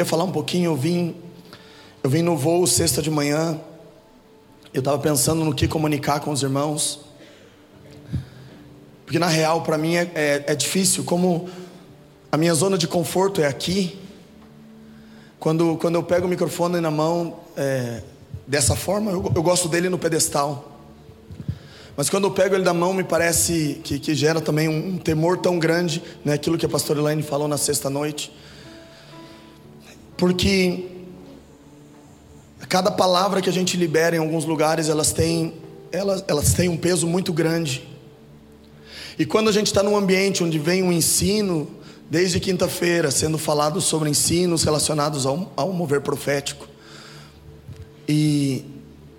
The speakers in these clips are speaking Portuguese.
queria falar um pouquinho, eu vim, eu vim no voo sexta de manhã, eu estava pensando no que comunicar com os irmãos, porque na real para mim é, é, é difícil, como a minha zona de conforto é aqui, quando, quando eu pego o microfone na mão, é, dessa forma, eu, eu, gosto dele no pedestal. Mas quando eu pego ele da mão, me parece que, que gera também um, um, temor tão grande, né? aquilo que a pastora Elaine falou na sexta noite. Porque cada palavra que a gente libera em alguns lugares, elas têm, elas, elas têm um peso muito grande. E quando a gente está num ambiente onde vem um ensino, desde quinta-feira, sendo falado sobre ensinos relacionados ao, ao mover profético, e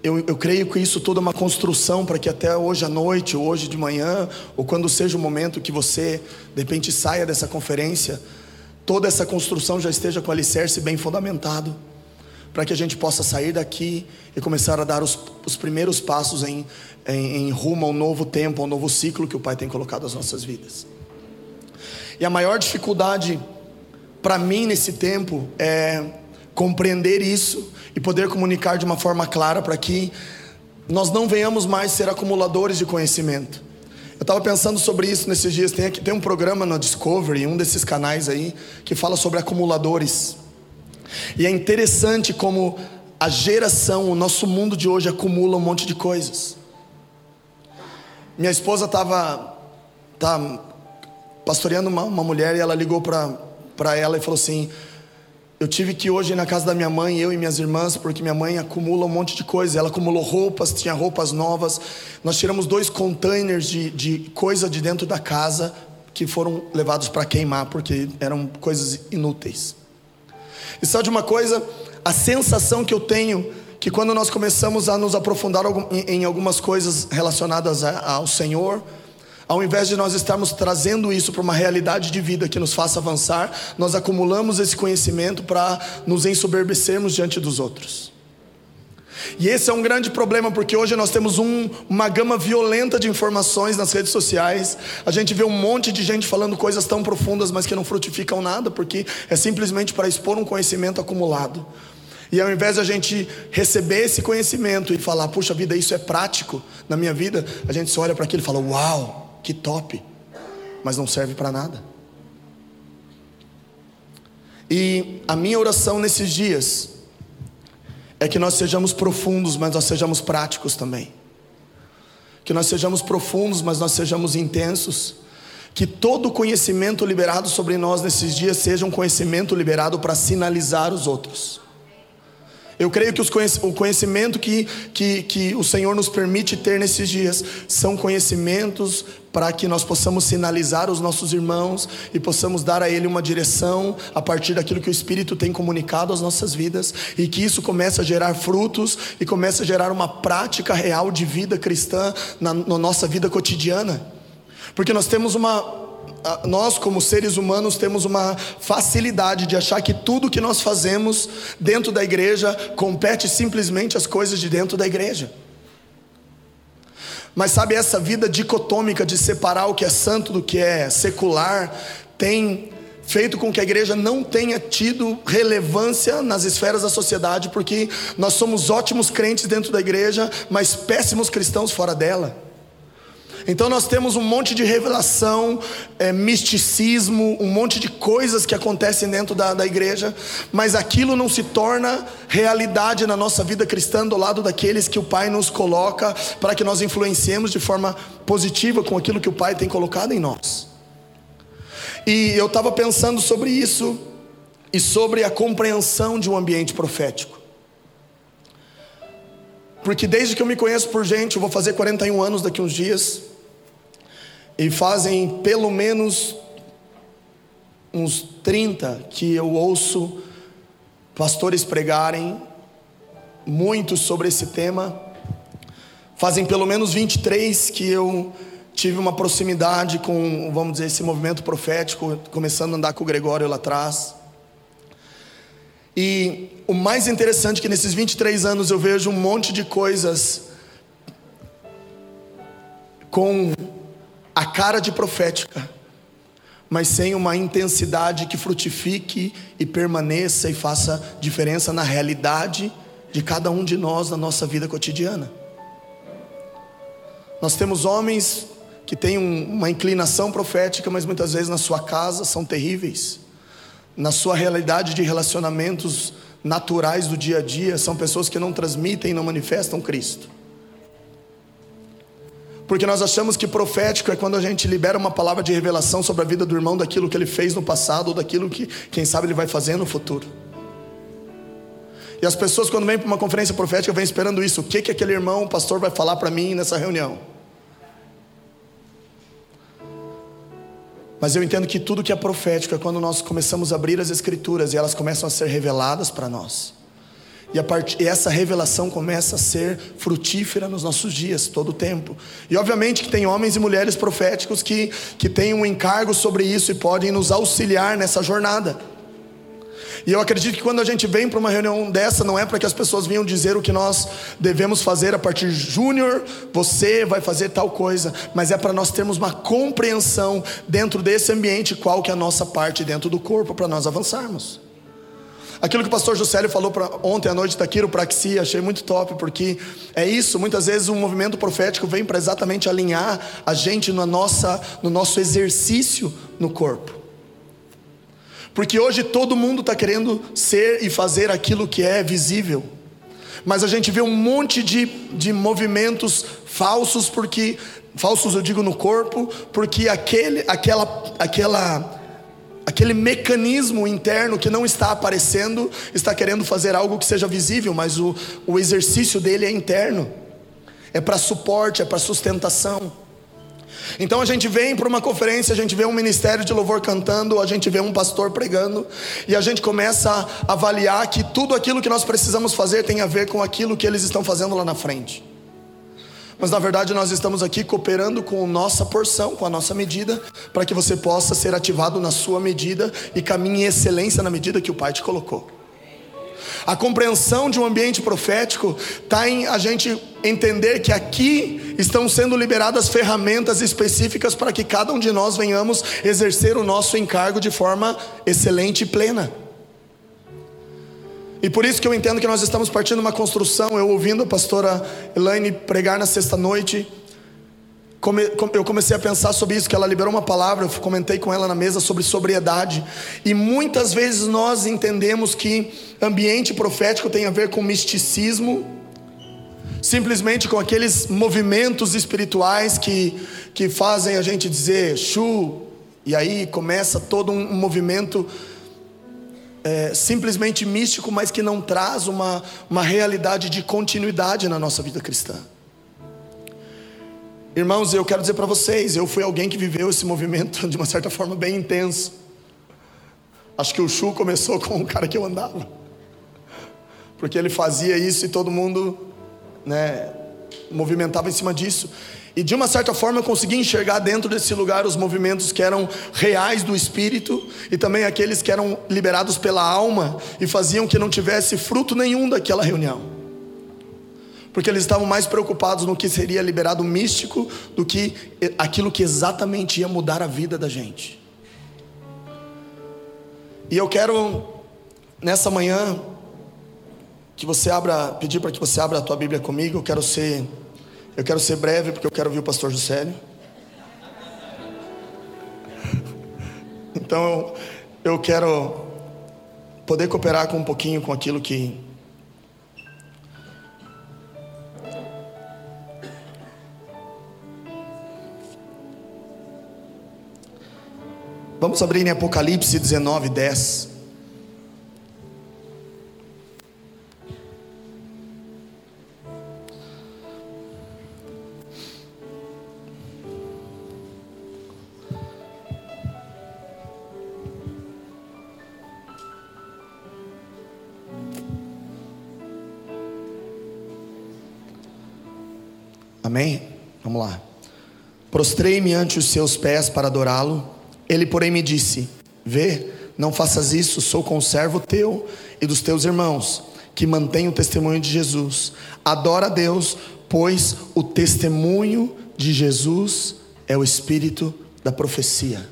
eu, eu, creio que isso tudo é uma construção para que até hoje à noite, ou hoje de manhã, ou quando seja o momento que você, de repente, saia dessa conferência, toda essa construção já esteja com o alicerce bem fundamentado, para que a gente possa sair daqui e começar a dar os, os primeiros passos em, em, em rumo ao novo tempo, ao novo ciclo que o Pai tem colocado nas nossas vidas. E a maior dificuldade para mim nesse tempo é compreender isso e poder comunicar de uma forma clara para que nós não venhamos mais ser acumuladores de conhecimento. Eu estava pensando sobre isso nesses dias. Tem, aqui, tem um programa no Discovery, um desses canais aí, que fala sobre acumuladores. E é interessante como a geração, o nosso mundo de hoje acumula um monte de coisas. Minha esposa estava tá pastoreando uma, uma mulher e ela ligou para ela e falou assim: eu tive que ir hoje na casa da minha mãe, eu e minhas irmãs, porque minha mãe acumula um monte de coisa. Ela acumulou roupas, tinha roupas novas. Nós tiramos dois containers de, de coisa de dentro da casa que foram levados para queimar, porque eram coisas inúteis. E sabe de uma coisa? A sensação que eu tenho que quando nós começamos a nos aprofundar em algumas coisas relacionadas ao Senhor, ao invés de nós estarmos trazendo isso para uma realidade de vida que nos faça avançar, nós acumulamos esse conhecimento para nos ensoberbecermos diante dos outros. E esse é um grande problema, porque hoje nós temos um, uma gama violenta de informações nas redes sociais. A gente vê um monte de gente falando coisas tão profundas, mas que não frutificam nada, porque é simplesmente para expor um conhecimento acumulado. E ao invés de a gente receber esse conhecimento e falar, puxa vida, isso é prático na minha vida, a gente se olha para aquilo e fala, uau, que top, mas não serve para nada. E a minha oração nesses dias é que nós sejamos profundos, mas nós sejamos práticos também. Que nós sejamos profundos, mas nós sejamos intensos. Que todo conhecimento liberado sobre nós nesses dias seja um conhecimento liberado para sinalizar os outros. Eu creio que o conhecimento que, que, que o Senhor nos permite ter nesses dias são conhecimentos para que nós possamos sinalizar os nossos irmãos e possamos dar a Ele uma direção a partir daquilo que o Espírito tem comunicado às nossas vidas e que isso comece a gerar frutos e comece a gerar uma prática real de vida cristã na, na nossa vida cotidiana. Porque nós temos uma, nós, como seres humanos, temos uma facilidade de achar que tudo que nós fazemos dentro da igreja compete simplesmente às coisas de dentro da igreja. Mas sabe, essa vida dicotômica de separar o que é santo do que é secular, tem feito com que a igreja não tenha tido relevância nas esferas da sociedade, porque nós somos ótimos crentes dentro da igreja, mas péssimos cristãos fora dela. Então nós temos um monte de revelação, é, misticismo, um monte de coisas que acontecem dentro da, da igreja, mas aquilo não se torna realidade na nossa vida cristã do lado daqueles que o Pai nos coloca para que nós influenciemos de forma positiva com aquilo que o Pai tem colocado em nós. E eu estava pensando sobre isso e sobre a compreensão de um ambiente profético. Porque desde que eu me conheço por gente, eu vou fazer 41 anos daqui uns dias. E fazem pelo menos uns 30 que eu ouço pastores pregarem muito sobre esse tema. Fazem pelo menos 23 que eu tive uma proximidade com, vamos dizer, esse movimento profético, começando a andar com o Gregório lá atrás. E o mais interessante é que nesses 23 anos eu vejo um monte de coisas com a cara de profética, mas sem uma intensidade que frutifique e permaneça e faça diferença na realidade de cada um de nós na nossa vida cotidiana. Nós temos homens que têm uma inclinação profética, mas muitas vezes na sua casa são terríveis. Na sua realidade de relacionamentos naturais do dia a dia, são pessoas que não transmitem e não manifestam Cristo. Porque nós achamos que profético é quando a gente libera uma palavra de revelação sobre a vida do irmão, daquilo que ele fez no passado ou daquilo que, quem sabe, ele vai fazer no futuro. E as pessoas, quando vêm para uma conferência profética, vêm esperando isso. O que, que aquele irmão, o pastor, vai falar para mim nessa reunião? Mas eu entendo que tudo que é profético é quando nós começamos a abrir as Escrituras e elas começam a ser reveladas para nós. E, a part... e essa revelação começa a ser frutífera nos nossos dias, todo o tempo. E obviamente que tem homens e mulheres proféticos que, que têm um encargo sobre isso e podem nos auxiliar nessa jornada. E eu acredito que quando a gente vem para uma reunião dessa, não é para que as pessoas venham dizer o que nós devemos fazer a partir de Júnior, você vai fazer tal coisa, mas é para nós termos uma compreensão dentro desse ambiente, qual que é a nossa parte dentro do corpo para nós avançarmos. Aquilo que o pastor Juscelio falou pra, ontem à noite da quiropraxia, achei muito top, porque é isso, muitas vezes o movimento profético vem para exatamente alinhar a gente na nossa, no nosso exercício no corpo. Porque hoje todo mundo está querendo ser e fazer aquilo que é visível. Mas a gente vê um monte de, de movimentos falsos, porque falsos eu digo no corpo, porque aquele, aquela, aquela aquele mecanismo interno que não está aparecendo, está querendo fazer algo que seja visível, mas o, o exercício dele é interno, é para suporte, é para sustentação. Então a gente vem para uma conferência, a gente vê um ministério de louvor cantando, a gente vê um pastor pregando, e a gente começa a avaliar que tudo aquilo que nós precisamos fazer tem a ver com aquilo que eles estão fazendo lá na frente mas na verdade nós estamos aqui cooperando com nossa porção, com a nossa medida, para que você possa ser ativado na sua medida e caminhe em excelência na medida que o Pai te colocou. A compreensão de um ambiente profético está em a gente entender que aqui estão sendo liberadas ferramentas específicas para que cada um de nós venhamos exercer o nosso encargo de forma excelente e plena. E por isso que eu entendo que nós estamos partindo de uma construção. Eu ouvindo a pastora Elaine pregar na sexta-noite, eu comecei a pensar sobre isso, que ela liberou uma palavra, eu comentei com ela na mesa sobre sobriedade. E muitas vezes nós entendemos que ambiente profético tem a ver com misticismo, simplesmente com aqueles movimentos espirituais que, que fazem a gente dizer chu, e aí começa todo um movimento é, simplesmente místico, mas que não traz uma, uma realidade de continuidade na nossa vida cristã. Irmãos, eu quero dizer para vocês, eu fui alguém que viveu esse movimento de uma certa forma bem intenso. Acho que o Chu começou com o cara que eu andava, porque ele fazia isso e todo mundo, né, movimentava em cima disso. E de uma certa forma eu consegui enxergar dentro desse lugar os movimentos que eram reais do espírito e também aqueles que eram liberados pela alma e faziam que não tivesse fruto nenhum daquela reunião. Porque eles estavam mais preocupados no que seria liberado místico do que aquilo que exatamente ia mudar a vida da gente. E eu quero nessa manhã que você abra, pedir para que você abra a tua Bíblia comigo, eu quero ser eu quero ser breve porque eu quero ouvir o pastor Juscelio. Então eu quero poder cooperar com um pouquinho com aquilo que Vamos abrir em Apocalipse 19, 10. Amém? Vamos lá. Prostrei-me ante os seus pés para adorá-lo. Ele, porém, me disse: Vê, não faças isso, sou conservo teu e dos teus irmãos, que mantém o testemunho de Jesus. Adora a Deus, pois o testemunho de Jesus é o espírito da profecia.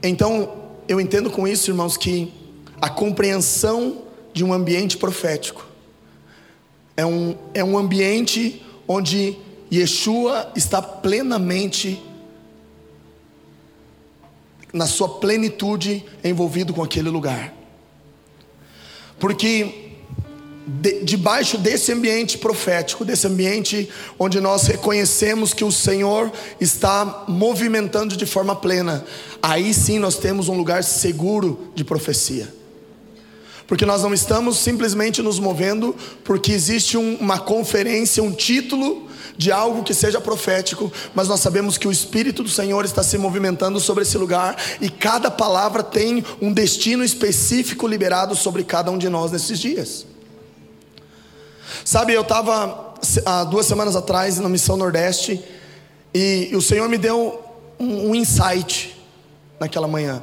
Então, eu entendo com isso, irmãos, que a compreensão de um ambiente profético é um, é um ambiente onde Yeshua está plenamente, na sua plenitude, envolvido com aquele lugar. Porque de, debaixo desse ambiente profético, desse ambiente onde nós reconhecemos que o Senhor está movimentando de forma plena, aí sim nós temos um lugar seguro de profecia. Porque nós não estamos simplesmente nos movendo porque existe um, uma conferência, um título de algo que seja profético, mas nós sabemos que o Espírito do Senhor está se movimentando sobre esse lugar e cada palavra tem um destino específico liberado sobre cada um de nós nesses dias. Sabe, eu estava há duas semanas atrás na Missão Nordeste e, o Senhor me deu um, um insight naquela manhã.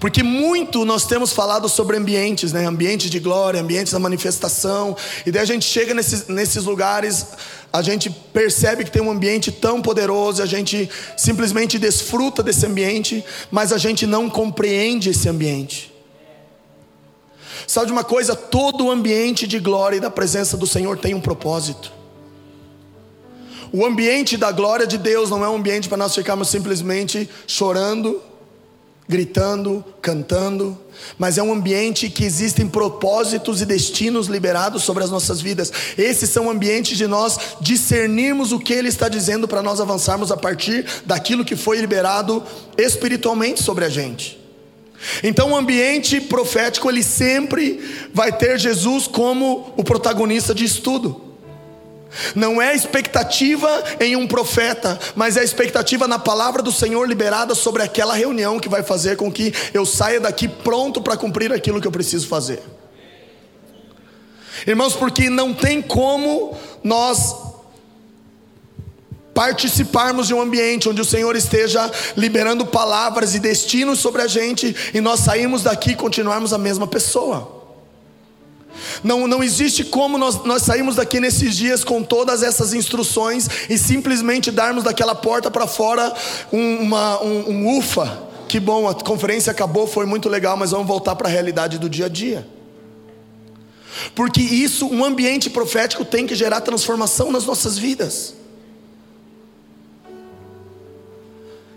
Porque muito nós temos falado sobre ambientes, né? ambientes de glória, ambientes da manifestação, e daí a gente chega nesses, nesses lugares, a gente percebe que tem um ambiente tão poderoso, a gente simplesmente desfruta desse ambiente, mas a gente não compreende esse ambiente. Sabe de uma coisa? Todo ambiente de glória e da presença do Senhor tem um propósito. O ambiente da glória de Deus não é um ambiente para nós ficarmos simplesmente chorando, gritando, cantando, mas é um ambiente que existem propósitos e destinos liberados sobre as nossas vidas. Esses são ambientes de nós discernirmos o que Ele está dizendo para nós avançarmos a partir daquilo que foi liberado espiritualmente sobre a gente. Então, o ambiente profético ele sempre vai ter Jesus como o protagonista de estudo. Não é expectativa em um profeta, mas é expectativa na palavra do Senhor liberada sobre aquela reunião que vai fazer com que eu saia daqui pronto para cumprir aquilo que eu preciso fazer. Irmãos, porque não tem como nós participarmos de um ambiente onde o Senhor esteja liberando palavras e destinos sobre a gente e nós sairmos daqui e continuarmos a mesma pessoa. Não, não existe como nós, nós sairmos daqui nesses dias com todas essas instruções e simplesmente darmos daquela porta para fora um, uma, um, um ufa. Que bom, a conferência acabou, foi muito legal, mas vamos voltar para a realidade do dia a dia. Porque isso, um ambiente profético tem que gerar transformação nas nossas vidas.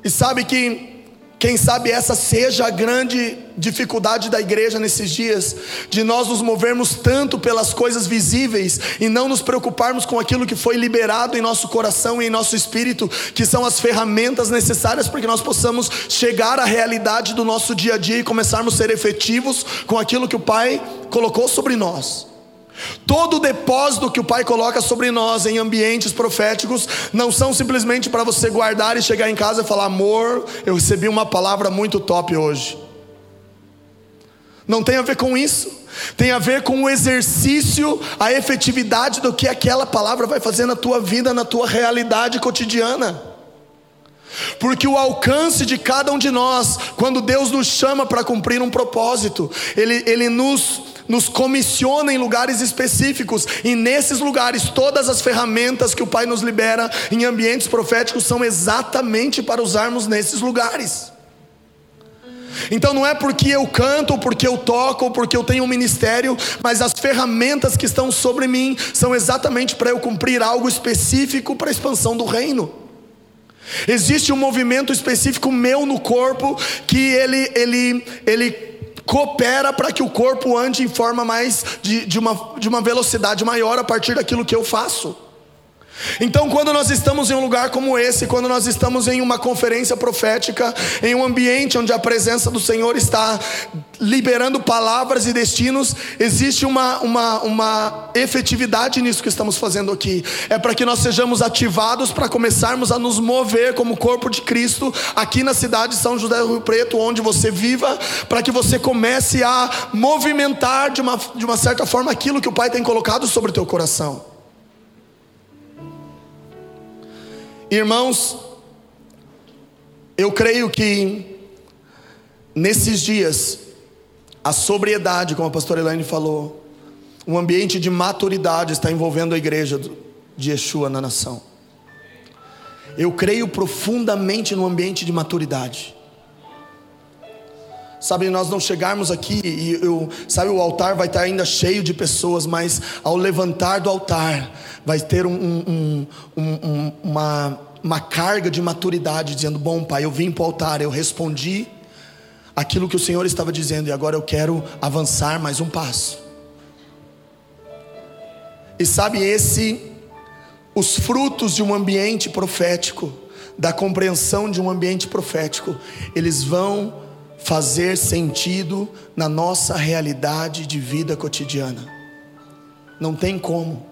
E sabe que, quem sabe essa seja a grande dificuldade da igreja nesses dias, de nós nos movermos tanto pelas coisas visíveis e não nos preocuparmos com aquilo que foi liberado em nosso coração e em nosso espírito, que são as ferramentas necessárias para que nós possamos chegar à realidade do nosso dia a dia e começarmos a ser efetivos com aquilo que o Pai colocou sobre nós. Todo o depósito que o Pai coloca sobre nós em ambientes proféticos não são simplesmente para você guardar e chegar em casa e falar: amor, eu recebi uma palavra muito top hoje. Não tem a ver com isso. Tem a ver com o exercício, a efetividade do que aquela palavra vai fazer na tua vida, na tua realidade cotidiana. Porque o alcance de cada um de nós, quando Deus nos chama para cumprir um propósito, Ele, Ele nos nos comissiona em lugares específicos, e nesses lugares, todas as ferramentas que o Pai nos libera em ambientes proféticos são exatamente para usarmos nesses lugares. Então não é porque eu canto, ou porque eu toco, ou porque eu tenho um ministério, mas as ferramentas que estão sobre mim são exatamente para eu cumprir algo específico para a expansão do reino. Existe um movimento específico meu no corpo que ele ele ele coopera para que o corpo ande em forma mais de, de, uma, de uma velocidade maior a partir daquilo que eu faço. Então, quando nós estamos em um lugar como esse, quando nós estamos em uma conferência profética, em um ambiente onde a presença do Senhor está liberando palavras e destinos, existe uma, uma, uma efetividade nisso que estamos fazendo aqui. É para que nós sejamos ativados para começarmos a nos mover como corpo de Cristo aqui na cidade de São José do Rio Preto, onde você viva, para que você comece a movimentar de uma, de uma certa forma aquilo que o Pai tem colocado sobre o teu coração. Irmãos, eu creio que nesses dias, a sobriedade, como a pastora Elaine falou, um ambiente de maturidade está envolvendo a igreja de Yeshua na nação. Eu creio profundamente no ambiente de maturidade. Sabe, nós não chegarmos aqui e eu, sabe, o altar vai estar ainda cheio de pessoas, mas ao levantar do altar vai ter um, um, um, uma, uma carga de maturidade, dizendo: Bom, Pai, eu vim para o altar, eu respondi aquilo que o Senhor estava dizendo e agora eu quero avançar mais um passo. E sabe, esse, os frutos de um ambiente profético, da compreensão de um ambiente profético, eles vão fazer sentido na nossa realidade de vida cotidiana. Não tem como.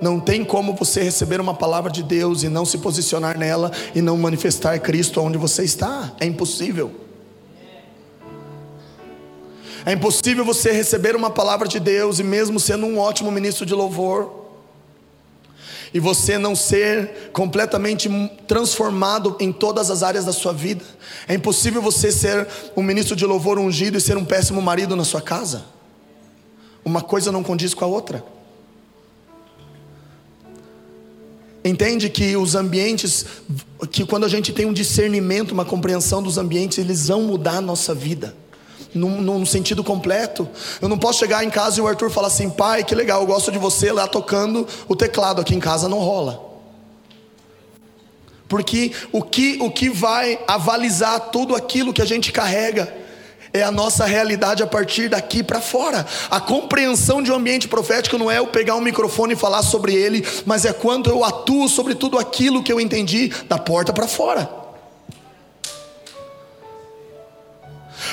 Não tem como você receber uma palavra de Deus e não se posicionar nela e não manifestar Cristo onde você está. É impossível. É impossível você receber uma palavra de Deus e mesmo sendo um ótimo ministro de louvor, e você não ser completamente transformado em todas as áreas da sua vida. É impossível você ser um ministro de louvor ungido e ser um péssimo marido na sua casa. Uma coisa não condiz com a outra. Entende que os ambientes, que quando a gente tem um discernimento, uma compreensão dos ambientes, eles vão mudar a nossa vida num, num, sentido completo. Eu não posso chegar em casa e o Arthur falar assim: pai, que legal, eu gosto de você lá tocando o teclado. Aqui em casa não rola. Porque o que, o que vai avalizar tudo aquilo que a gente carrega é a nossa realidade a partir daqui para fora. A compreensão de um ambiente profético não é eu pegar um microfone e falar sobre ele, mas é quando eu atuo sobre tudo aquilo que eu entendi da porta para fora.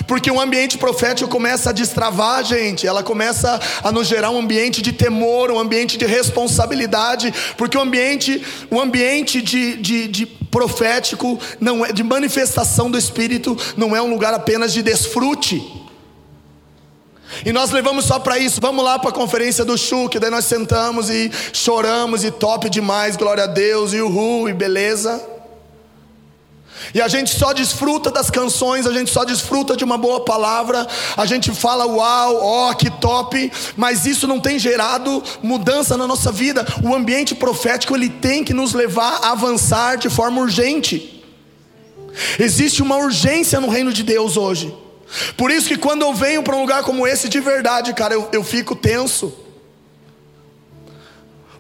Porque o ambiente profético começa a destravar a gente, ela começa a nos gerar um ambiente de temor, um ambiente de responsabilidade, porque o ambiente, o ambiente de, de, de profético, não é, de manifestação do Espírito, não é um lugar apenas de desfrute. E nós levamos só para isso. Vamos lá para a conferência do Chu, que daí nós sentamos e choramos e top demais, glória a Deus, e uhul, e beleza. E a gente só desfruta das canções, a gente só desfruta de uma boa palavra, a gente fala uau, ó, oh, que top, mas isso não tem gerado mudança na nossa vida. O ambiente profético ele tem que nos levar a avançar de forma urgente. Existe uma urgência no reino de Deus hoje. Por isso que quando eu venho para um lugar como esse, de verdade, cara, eu, eu fico tenso.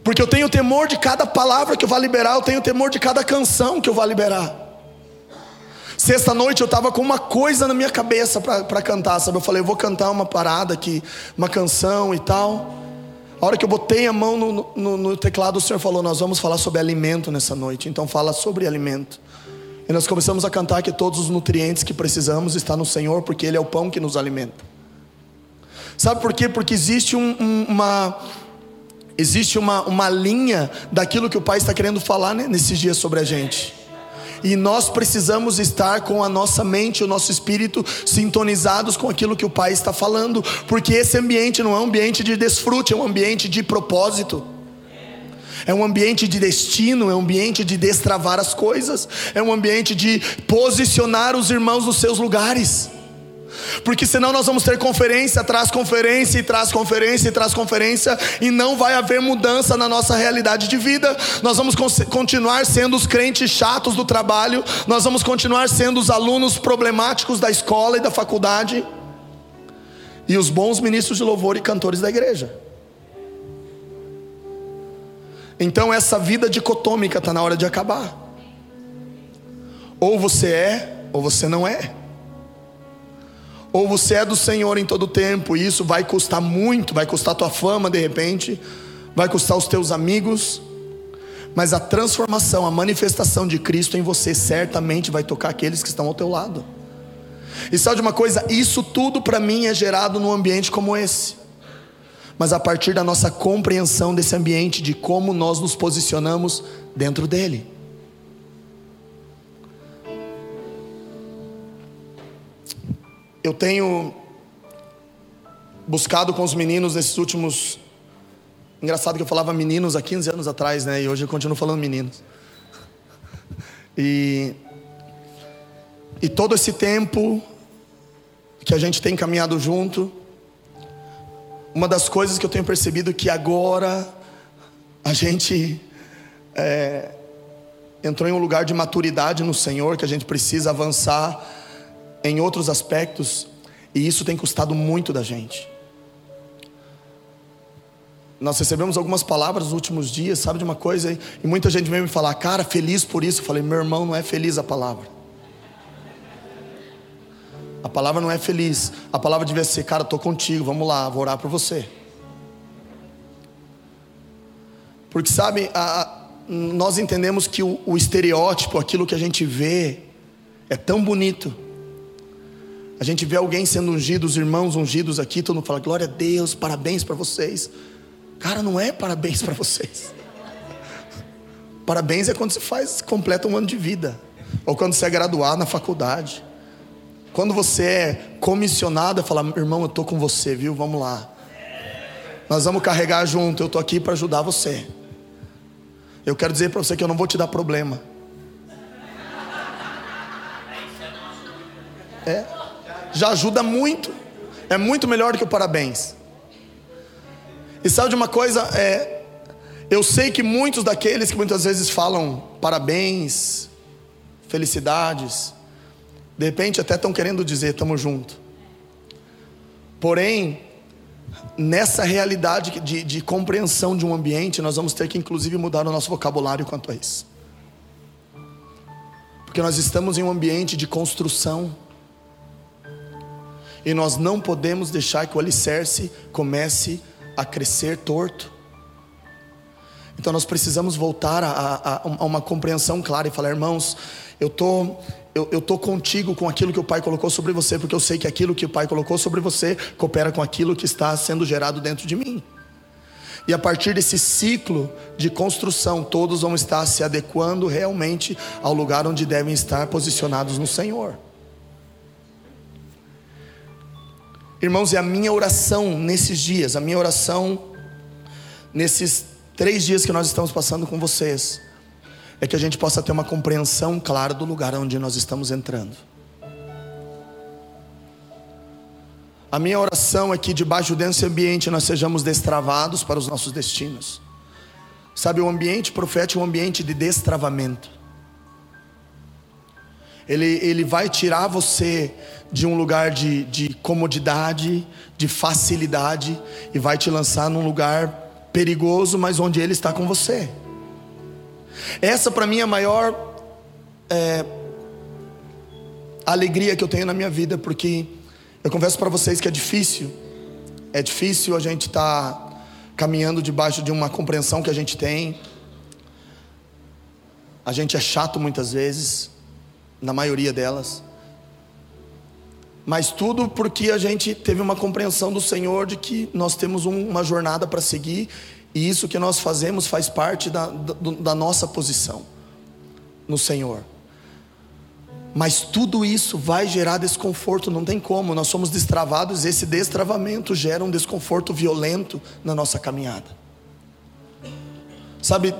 Porque eu tenho temor de cada palavra que eu vou liberar, eu tenho temor de cada canção que eu vou liberar. Sexta noite eu estava com uma coisa na minha cabeça para cantar, sabe? Eu falei, eu vou cantar uma parada aqui, uma canção e tal. A hora que eu botei a mão no, no, no teclado, o Senhor falou: Nós vamos falar sobre alimento nessa noite. Então, fala sobre alimento. E nós começamos a cantar que todos os nutrientes que precisamos estão no Senhor, porque Ele é o pão que nos alimenta. Sabe por quê? Porque existe um, um, uma existe uma, uma linha daquilo que o Pai está querendo falar né, nesses dias sobre a gente. E nós precisamos estar com a nossa mente, o nosso espírito sintonizados com aquilo que o Pai está falando, porque esse ambiente não é um ambiente de desfrute, é um ambiente de propósito. É um ambiente de destino, é um ambiente de destravar as coisas, é um ambiente de posicionar os irmãos nos seus lugares porque senão nós vamos ter conferência traz conferência e traz conferência e traz conferência e não vai haver mudança na nossa realidade de vida. Nós vamos continuar sendo os crentes chatos do trabalho, nós vamos continuar sendo os alunos problemáticos da escola e da faculdade e os bons ministros de louvor e cantores da igreja. Então essa vida dicotômica está na hora de acabar. Ou você é, ou você não é ou você é do Senhor em todo tempo, e isso vai custar muito, vai custar tua fama de repente, vai custar os teus amigos, mas a transformação, a manifestação de Cristo em você certamente vai tocar aqueles que estão ao teu lado. E sabe de uma coisa? Isso tudo para mim é gerado num ambiente como esse. Mas a partir da nossa compreensão desse ambiente, de como nós nos posicionamos dentro dele. Eu tenho buscado com os meninos nesses últimos. Engraçado que eu falava meninos há 15 anos atrás, né? E hoje eu continuo falando meninos. E, e todo esse tempo que a gente tem caminhado junto, uma das coisas que eu tenho percebido que agora a gente é, entrou em um lugar de maturidade no Senhor, que a gente precisa avançar em outros aspectos, e isso tem custado muito da gente. Nós recebemos algumas palavras nos últimos dias, sabe de uma coisa? E muita gente veio me falar, cara, feliz por isso. Eu falei, meu irmão, não é feliz a palavra. A palavra não é feliz. A palavra devia ser, cara, estou contigo, vamos lá, vou orar por você. Porque sabe, a, a, nós entendemos que o, o estereótipo, aquilo que a gente vê, é tão bonito. A gente vê alguém sendo ungido, os irmãos ungidos aqui, todo mundo fala, glória a Deus, parabéns para vocês. Cara, não é parabéns para vocês. Parabéns é quando você faz, completa um ano de vida. Ou quando você é graduado na faculdade. Quando você é comissionado, falar, irmão, eu estou com você, viu? Vamos lá. Nós vamos carregar junto, eu estou aqui para ajudar você. Eu quero dizer para você que eu não vou te dar problema. É. Já ajuda muito. É muito melhor do que o parabéns. E sabe de uma coisa? É, eu sei que muitos daqueles que muitas vezes falam parabéns, felicidades, de repente até estão querendo dizer estamos junto. Porém, nessa realidade de, de compreensão de um ambiente, nós vamos ter que inclusive mudar o nosso vocabulário quanto a isso. Porque nós estamos em um ambiente de construção. E nós não podemos deixar que o alicerce comece a crescer torto. Então nós precisamos voltar a, a, a uma compreensão clara e falar, irmãos, eu tô, eu tô contigo com aquilo que o Pai colocou sobre você, porque eu sei que aquilo que o Pai colocou sobre você coopera com aquilo que está sendo gerado dentro de mim. E a partir desse ciclo de construção, todos vão estar se adequando realmente ao lugar onde devem estar posicionados no Senhor. Irmãos, é a minha oração nesses dias, a minha oração nesses três dias que nós estamos passando com vocês, é que a gente possa ter uma compreensão clara do lugar onde nós estamos entrando. A minha oração é que debaixo desse ambiente nós sejamos destravados para os nossos destinos. Sabe, o ambiente profético é um ambiente de destravamento. Ele, ele vai tirar você de um lugar de, de comodidade, de facilidade, e vai te lançar num lugar perigoso, mas onde Ele está com você. Essa para mim é a maior é, alegria que eu tenho na minha vida, porque eu confesso para vocês que é difícil, é difícil a gente estar tá caminhando debaixo de uma compreensão que a gente tem. A gente é chato muitas vezes, na maioria delas. Mas tudo porque a gente teve uma compreensão do Senhor de que nós temos uma jornada para seguir e isso que nós fazemos faz parte da, da, da nossa posição no Senhor. Mas tudo isso vai gerar desconforto, não tem como, nós somos destravados, esse destravamento gera um desconforto violento na nossa caminhada. Sabe,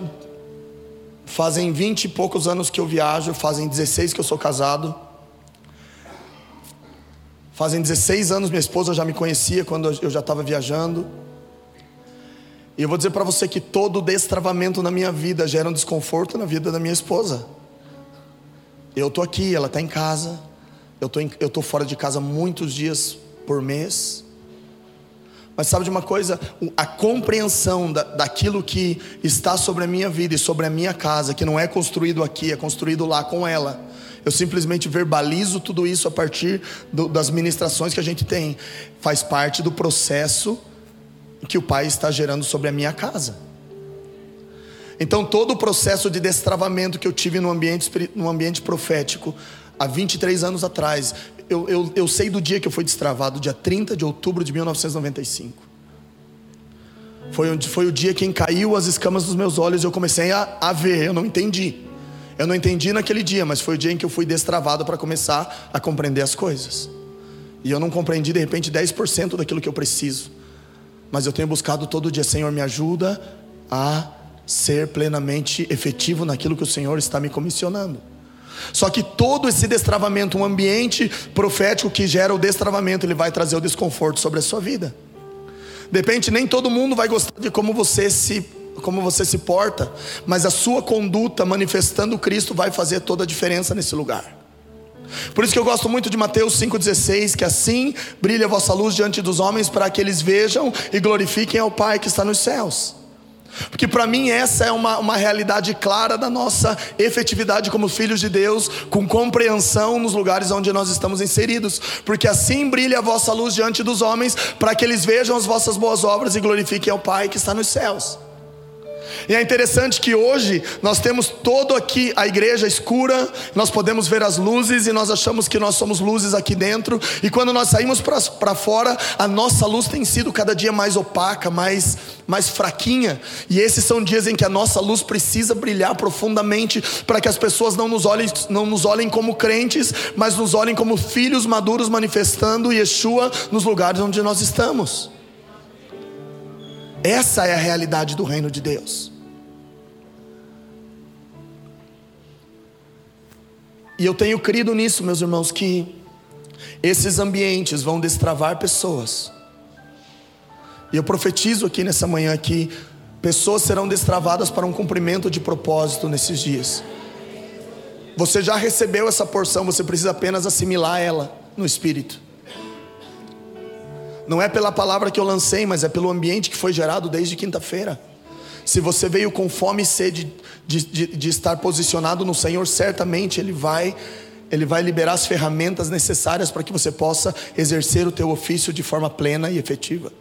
fazem vinte e poucos anos que eu viajo, fazem 16 que eu sou casado. Fazem 16 anos minha esposa já me conhecia quando eu já estava viajando. E eu vou dizer para você que todo destravamento na minha vida gera um desconforto na vida da minha esposa. Eu estou aqui, ela está em casa. Eu tô, estou tô fora de casa muitos dias por mês. Mas sabe de uma coisa? A compreensão da, daquilo que está sobre a minha vida e sobre a minha casa, que não é construído aqui, é construído lá com ela eu simplesmente verbalizo tudo isso a partir do, das ministrações que a gente tem. Faz parte do processo que o Pai está gerando sobre a minha casa. Então, todo o processo de destravamento que eu tive no ambiente, no ambiente profético, há 23 anos atrás, eu, eu, eu sei do dia que eu fui destravado, dia 30 de outubro de 1995. Foi, foi o dia que caiu as escamas dos meus olhos e eu comecei a, a ver, eu não entendi. Eu não entendi naquele dia, mas foi o dia em que eu fui destravado para começar a compreender as coisas. E eu não compreendi de repente 10% daquilo que eu preciso. Mas eu tenho buscado todo dia, Senhor, me ajuda a ser plenamente efetivo naquilo que o Senhor está me comissionando. Só que todo esse destravamento, um ambiente profético que gera o destravamento, ele vai trazer o desconforto sobre a sua vida. De repente, nem todo mundo vai gostar de como você se como você se porta, mas a sua conduta manifestando Cristo vai fazer toda a diferença nesse lugar. Por isso que eu gosto muito de Mateus 5,16, que assim brilha a vossa luz diante dos homens, para que eles vejam e glorifiquem ao Pai que está nos céus. Porque para mim essa é uma, uma realidade clara da nossa efetividade como filhos de Deus, com compreensão nos lugares onde nós estamos inseridos. Porque assim brilha a vossa luz diante dos homens, para que eles vejam as vossas boas obras e glorifiquem ao Pai que está nos céus. E é interessante que hoje nós temos todo aqui a igreja escura, nós podemos ver as luzes e nós achamos que nós somos luzes aqui dentro, e quando nós saímos para fora, a nossa luz tem sido cada dia mais opaca, mais, mais fraquinha, e esses são dias em que a nossa luz precisa brilhar profundamente para que as pessoas não nos, olhem, não nos olhem como crentes, mas nos olhem como filhos maduros manifestando Yeshua nos lugares onde nós estamos. Essa é a realidade do reino de Deus. E eu tenho crido nisso, meus irmãos, que esses ambientes vão destravar pessoas. E eu profetizo aqui nessa manhã que pessoas serão destravadas para um cumprimento de propósito nesses dias. Você já recebeu essa porção, você precisa apenas assimilar ela no espírito. Não é pela palavra que eu lancei, mas é pelo ambiente que foi gerado desde quinta-feira. Se você veio com fome e sede de, de, de estar posicionado no Senhor, certamente Ele vai ele vai liberar as ferramentas necessárias para que você possa exercer o teu ofício de forma plena e efetiva.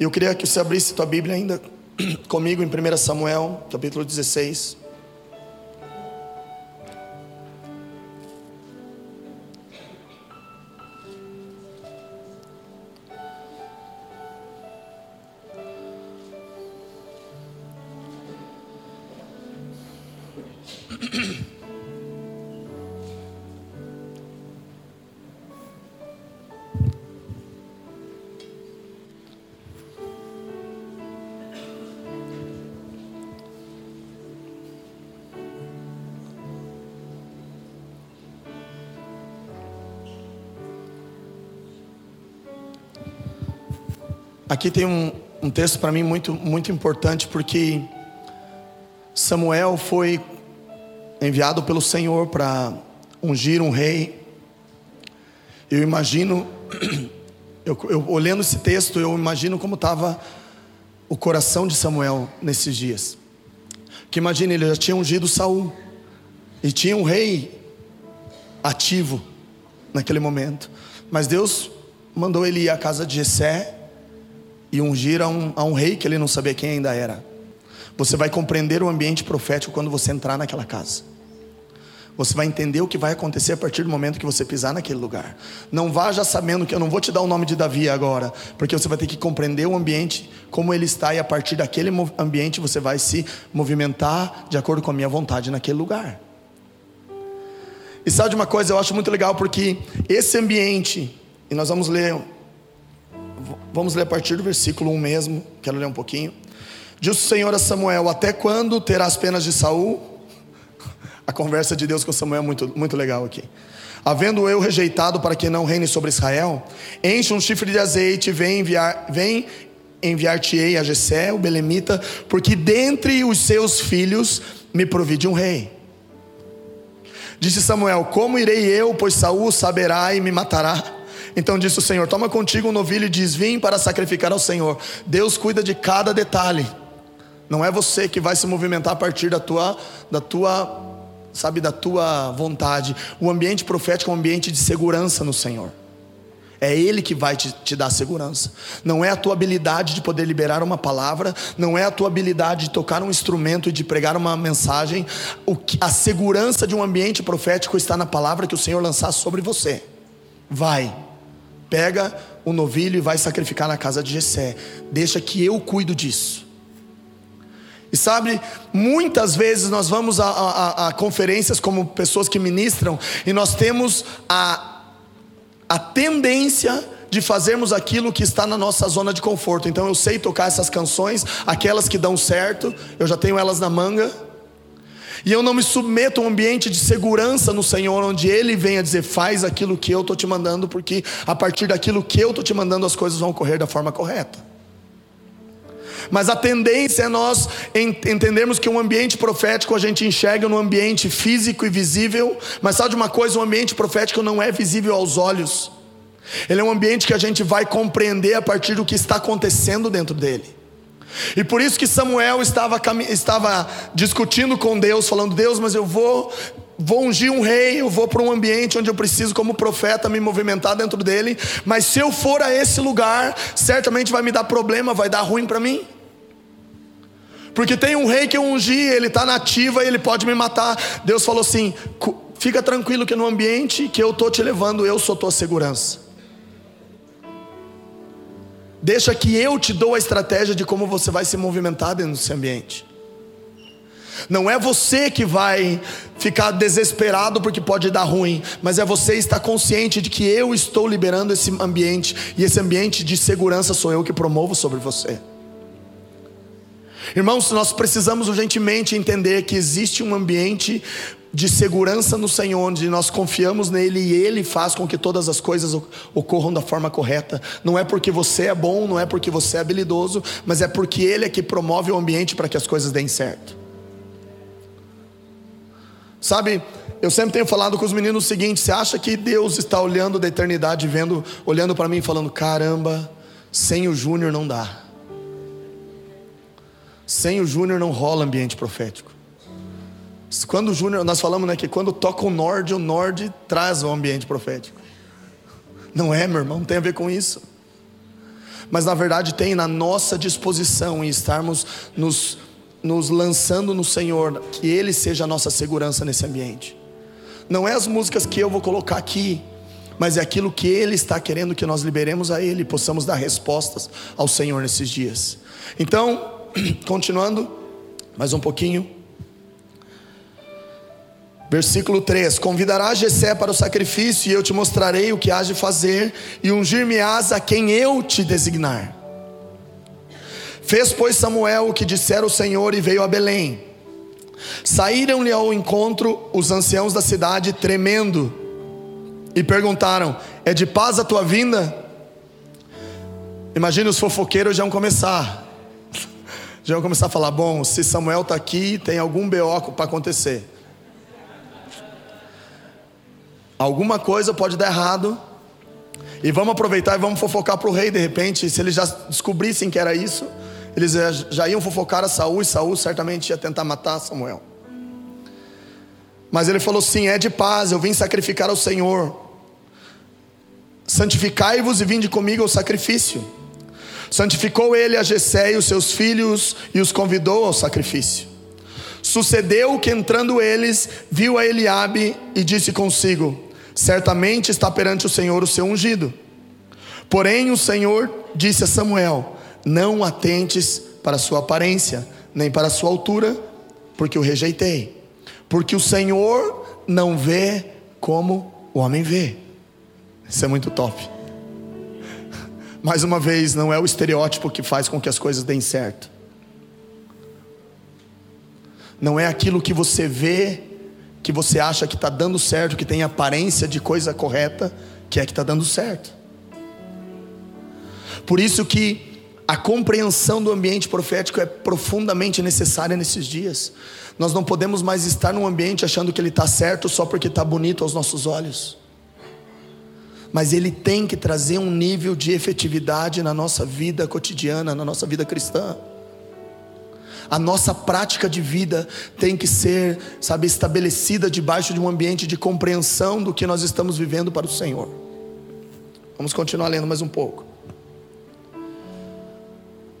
Eu queria que você abrisse tua Bíblia ainda comigo em 1 Samuel, capítulo 16. Aqui tem um, um texto para mim muito, muito importante, porque Samuel foi enviado pelo Senhor para ungir um rei. Eu imagino, eu, eu, olhando esse texto, eu imagino como estava o coração de Samuel nesses dias. Que imagine, ele já tinha ungido Saul e tinha um rei ativo naquele momento. Mas Deus mandou ele ir à casa de Jessé e ungir a um, a um rei que ele não sabia quem ainda era. Você vai compreender o ambiente profético quando você entrar naquela casa. Você vai entender o que vai acontecer a partir do momento que você pisar naquele lugar. Não vá já sabendo que eu não vou te dar o nome de Davi agora, porque você vai ter que compreender o ambiente, como ele está, e a partir daquele ambiente você vai se movimentar de acordo com a minha vontade naquele lugar. E sabe de uma coisa, eu acho muito legal, porque esse ambiente, e nós vamos ler Vamos ler a partir do versículo 1 mesmo, quero ler um pouquinho. Diz o Senhor a Samuel: Até quando terás penas de Saul? A conversa de Deus com Samuel é muito, muito legal aqui. Havendo eu rejeitado para que não reine sobre Israel, enche um chifre de azeite, vem enviar, vem enviar-te-ei a Jessé, o belemita, porque dentre os seus filhos me provide um rei. Disse Samuel: Como irei eu, pois Saul saberá e me matará? Então disse o Senhor: Toma contigo um novilho e diz: Vim para sacrificar ao Senhor. Deus cuida de cada detalhe. Não é você que vai se movimentar a partir da tua, da tua, sabe, da tua vontade. O ambiente profético é um ambiente de segurança no Senhor. É Ele que vai te, te, dar segurança. Não é a tua habilidade de poder liberar uma palavra, não é a tua habilidade de tocar um instrumento e de pregar uma mensagem. Que, a segurança de um ambiente profético está na palavra que o Senhor lançar sobre você. Vai, pega o novilho e vai sacrificar na casa de Jessé. Deixa que eu cuido disso. E sabe, muitas vezes nós vamos a, a, a, conferências como pessoas que ministram e nós temos a, a tendência de fazermos aquilo que está na nossa zona de conforto. Então eu sei tocar essas canções, aquelas que dão certo, eu já tenho elas na manga e eu não me submeto a um ambiente de segurança no Senhor, onde Ele venha dizer: faz aquilo que eu estou te mandando, porque a partir daquilo que eu estou te mandando as coisas vão ocorrer da forma correta. Mas a tendência é nós entendermos que um ambiente profético a gente enxerga no ambiente físico e visível, mas sabe de uma coisa, um ambiente profético não é visível aos olhos. Ele é um ambiente que a gente vai compreender a partir do que está acontecendo dentro dele. E por isso que Samuel estava, estava discutindo com Deus, falando: Deus, mas eu vou, vou ungir um rei, eu vou para um ambiente onde eu preciso, como profeta, me movimentar dentro dele. Mas se eu for a esse lugar, certamente vai me dar problema, vai dar ruim para mim. Porque tem um rei que eu ungi, ele está nativa e ele pode me matar. Deus falou assim: fica tranquilo que no ambiente que eu estou te levando, eu sou tua segurança. Deixa que eu te dou a estratégia de como você vai se movimentar dentro desse ambiente. Não é você que vai ficar desesperado porque pode dar ruim, mas é você estar consciente de que eu estou liberando esse ambiente e esse ambiente de segurança sou eu que promovo sobre você. Irmãos, nós precisamos urgentemente entender que existe um ambiente de segurança no Senhor, onde nós confiamos nele e ele faz com que todas as coisas ocorram da forma correta. Não é porque você é bom, não é porque você é habilidoso, mas é porque ele é que promove o ambiente para que as coisas deem certo. Sabe, eu sempre tenho falado com os meninos o seguinte: você acha que Deus está olhando da eternidade, vendo, olhando para mim e falando, caramba, sem o Júnior não dá. Sem o Júnior não rola ambiente profético. Quando o Júnior, nós falamos né, que quando toca o Nord, o Nord traz o ambiente profético. Não é, meu irmão, não tem a ver com isso. Mas na verdade tem na nossa disposição em estarmos nos, nos lançando no Senhor, que Ele seja a nossa segurança nesse ambiente. Não é as músicas que eu vou colocar aqui, mas é aquilo que Ele está querendo que nós liberemos a Ele, possamos dar respostas ao Senhor nesses dias. Então, continuando, mais um pouquinho. Versículo 3: Convidará Jessé para o sacrifício, e eu te mostrarei o que hás de fazer, e ungir-me-ás a quem eu te designar. Fez, pois, Samuel o que dissera o Senhor, e veio a Belém. Saíram-lhe ao encontro os anciãos da cidade, tremendo, e perguntaram: É de paz a tua vinda? Imagina os fofoqueiros já vão começar. Já vão começar a falar: Bom, se Samuel está aqui, tem algum beoco para acontecer. Alguma coisa pode dar errado. E vamos aproveitar e vamos fofocar para o rei de repente. Se eles já descobrissem que era isso, eles já iam fofocar a Saul e Saul certamente ia tentar matar Samuel. Mas ele falou sim, é de paz, eu vim sacrificar ao Senhor. Santificai-vos e vinde comigo ao sacrifício. Santificou ele a Jessé e os seus filhos e os convidou ao sacrifício. Sucedeu que entrando eles, viu a Eliabe e disse consigo: certamente está perante o Senhor o seu ungido. Porém, o Senhor disse a Samuel: Não atentes para a sua aparência, nem para a sua altura, porque o rejeitei. Porque o Senhor não vê como o homem vê. Isso é muito top. Mais uma vez, não é o estereótipo que faz com que as coisas deem certo. Não é aquilo que você vê que você acha que está dando certo, que tem aparência de coisa correta, que é que está dando certo. Por isso que a compreensão do ambiente profético é profundamente necessária nesses dias. Nós não podemos mais estar num ambiente achando que ele está certo só porque está bonito aos nossos olhos. Mas ele tem que trazer um nível de efetividade na nossa vida cotidiana, na nossa vida cristã. A nossa prática de vida tem que ser, sabe, estabelecida debaixo de um ambiente de compreensão do que nós estamos vivendo para o Senhor. Vamos continuar lendo mais um pouco.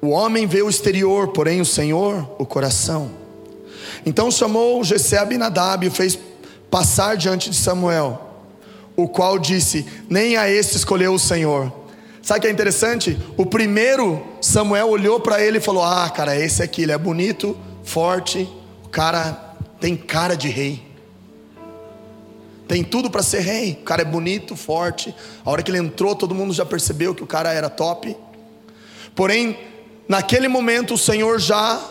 O homem vê o exterior, porém o Senhor o coração. Então chamou Jessé Abinadab e fez passar diante de Samuel, o qual disse: Nem a este escolheu o Senhor Sabe o que é interessante? O primeiro Samuel olhou para ele e falou: Ah, cara, esse aqui, ele é bonito, forte, o cara tem cara de rei. Tem tudo para ser rei. O cara é bonito, forte. A hora que ele entrou, todo mundo já percebeu que o cara era top. Porém, naquele momento, o Senhor já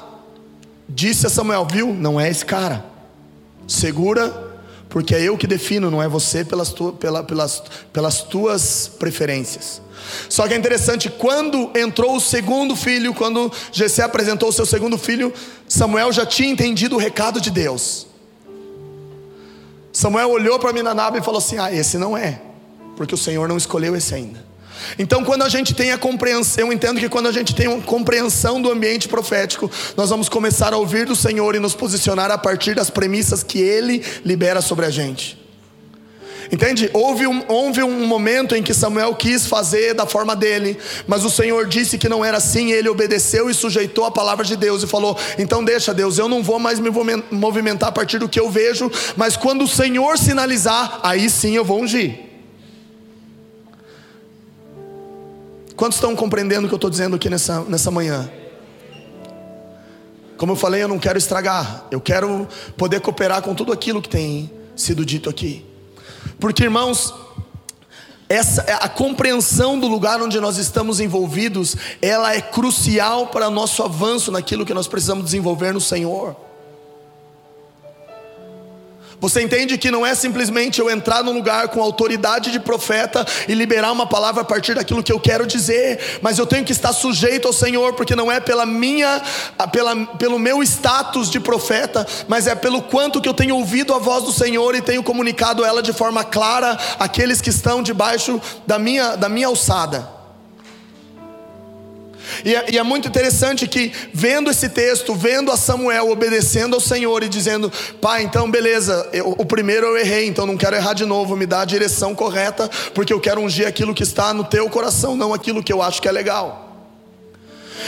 disse a Samuel: Viu, não é esse cara. Segura, porque é eu que defino, não é você pelas, tu, pela, pelas, pelas tuas preferências. Só que é interessante, quando entrou o segundo filho, quando Jessé apresentou o seu segundo filho, Samuel já tinha entendido o recado de Deus. Samuel olhou para Minanaba e falou assim: Ah, esse não é, porque o Senhor não escolheu esse ainda. Então, quando a gente tem a compreensão, eu entendo que quando a gente tem uma compreensão do ambiente profético, nós vamos começar a ouvir do Senhor e nos posicionar a partir das premissas que Ele libera sobre a gente. Entende? Houve um, houve um momento em que Samuel quis fazer da forma dele, mas o Senhor disse que não era assim, ele obedeceu e sujeitou a palavra de Deus e falou: Então deixa, Deus, eu não vou mais me movimentar a partir do que eu vejo, mas quando o Senhor sinalizar, aí sim eu vou ungir. Quantos estão compreendendo o que eu estou dizendo aqui nessa, nessa manhã? Como eu falei, eu não quero estragar, eu quero poder cooperar com tudo aquilo que tem sido dito aqui. Porque, irmãos, essa a compreensão do lugar onde nós estamos envolvidos, ela é crucial para nosso avanço naquilo que nós precisamos desenvolver no Senhor. Você entende que não é simplesmente eu entrar num lugar com autoridade de profeta e liberar uma palavra a partir daquilo que eu quero dizer, mas eu tenho que estar sujeito ao Senhor, porque não é pela minha, pela, pelo meu status de profeta, mas é pelo quanto que eu tenho ouvido a voz do Senhor e tenho comunicado ela de forma clara àqueles que estão debaixo da minha, da minha alçada. E é, e é, muito interessante que, vendo esse texto, vendo a Samuel obedecendo ao Senhor e dizendo: Pai, então beleza, eu, o primeiro eu errei, então não quero errar de novo, me dá a direção correta, porque eu quero ungir aquilo que está no teu coração, não aquilo que eu acho que é legal.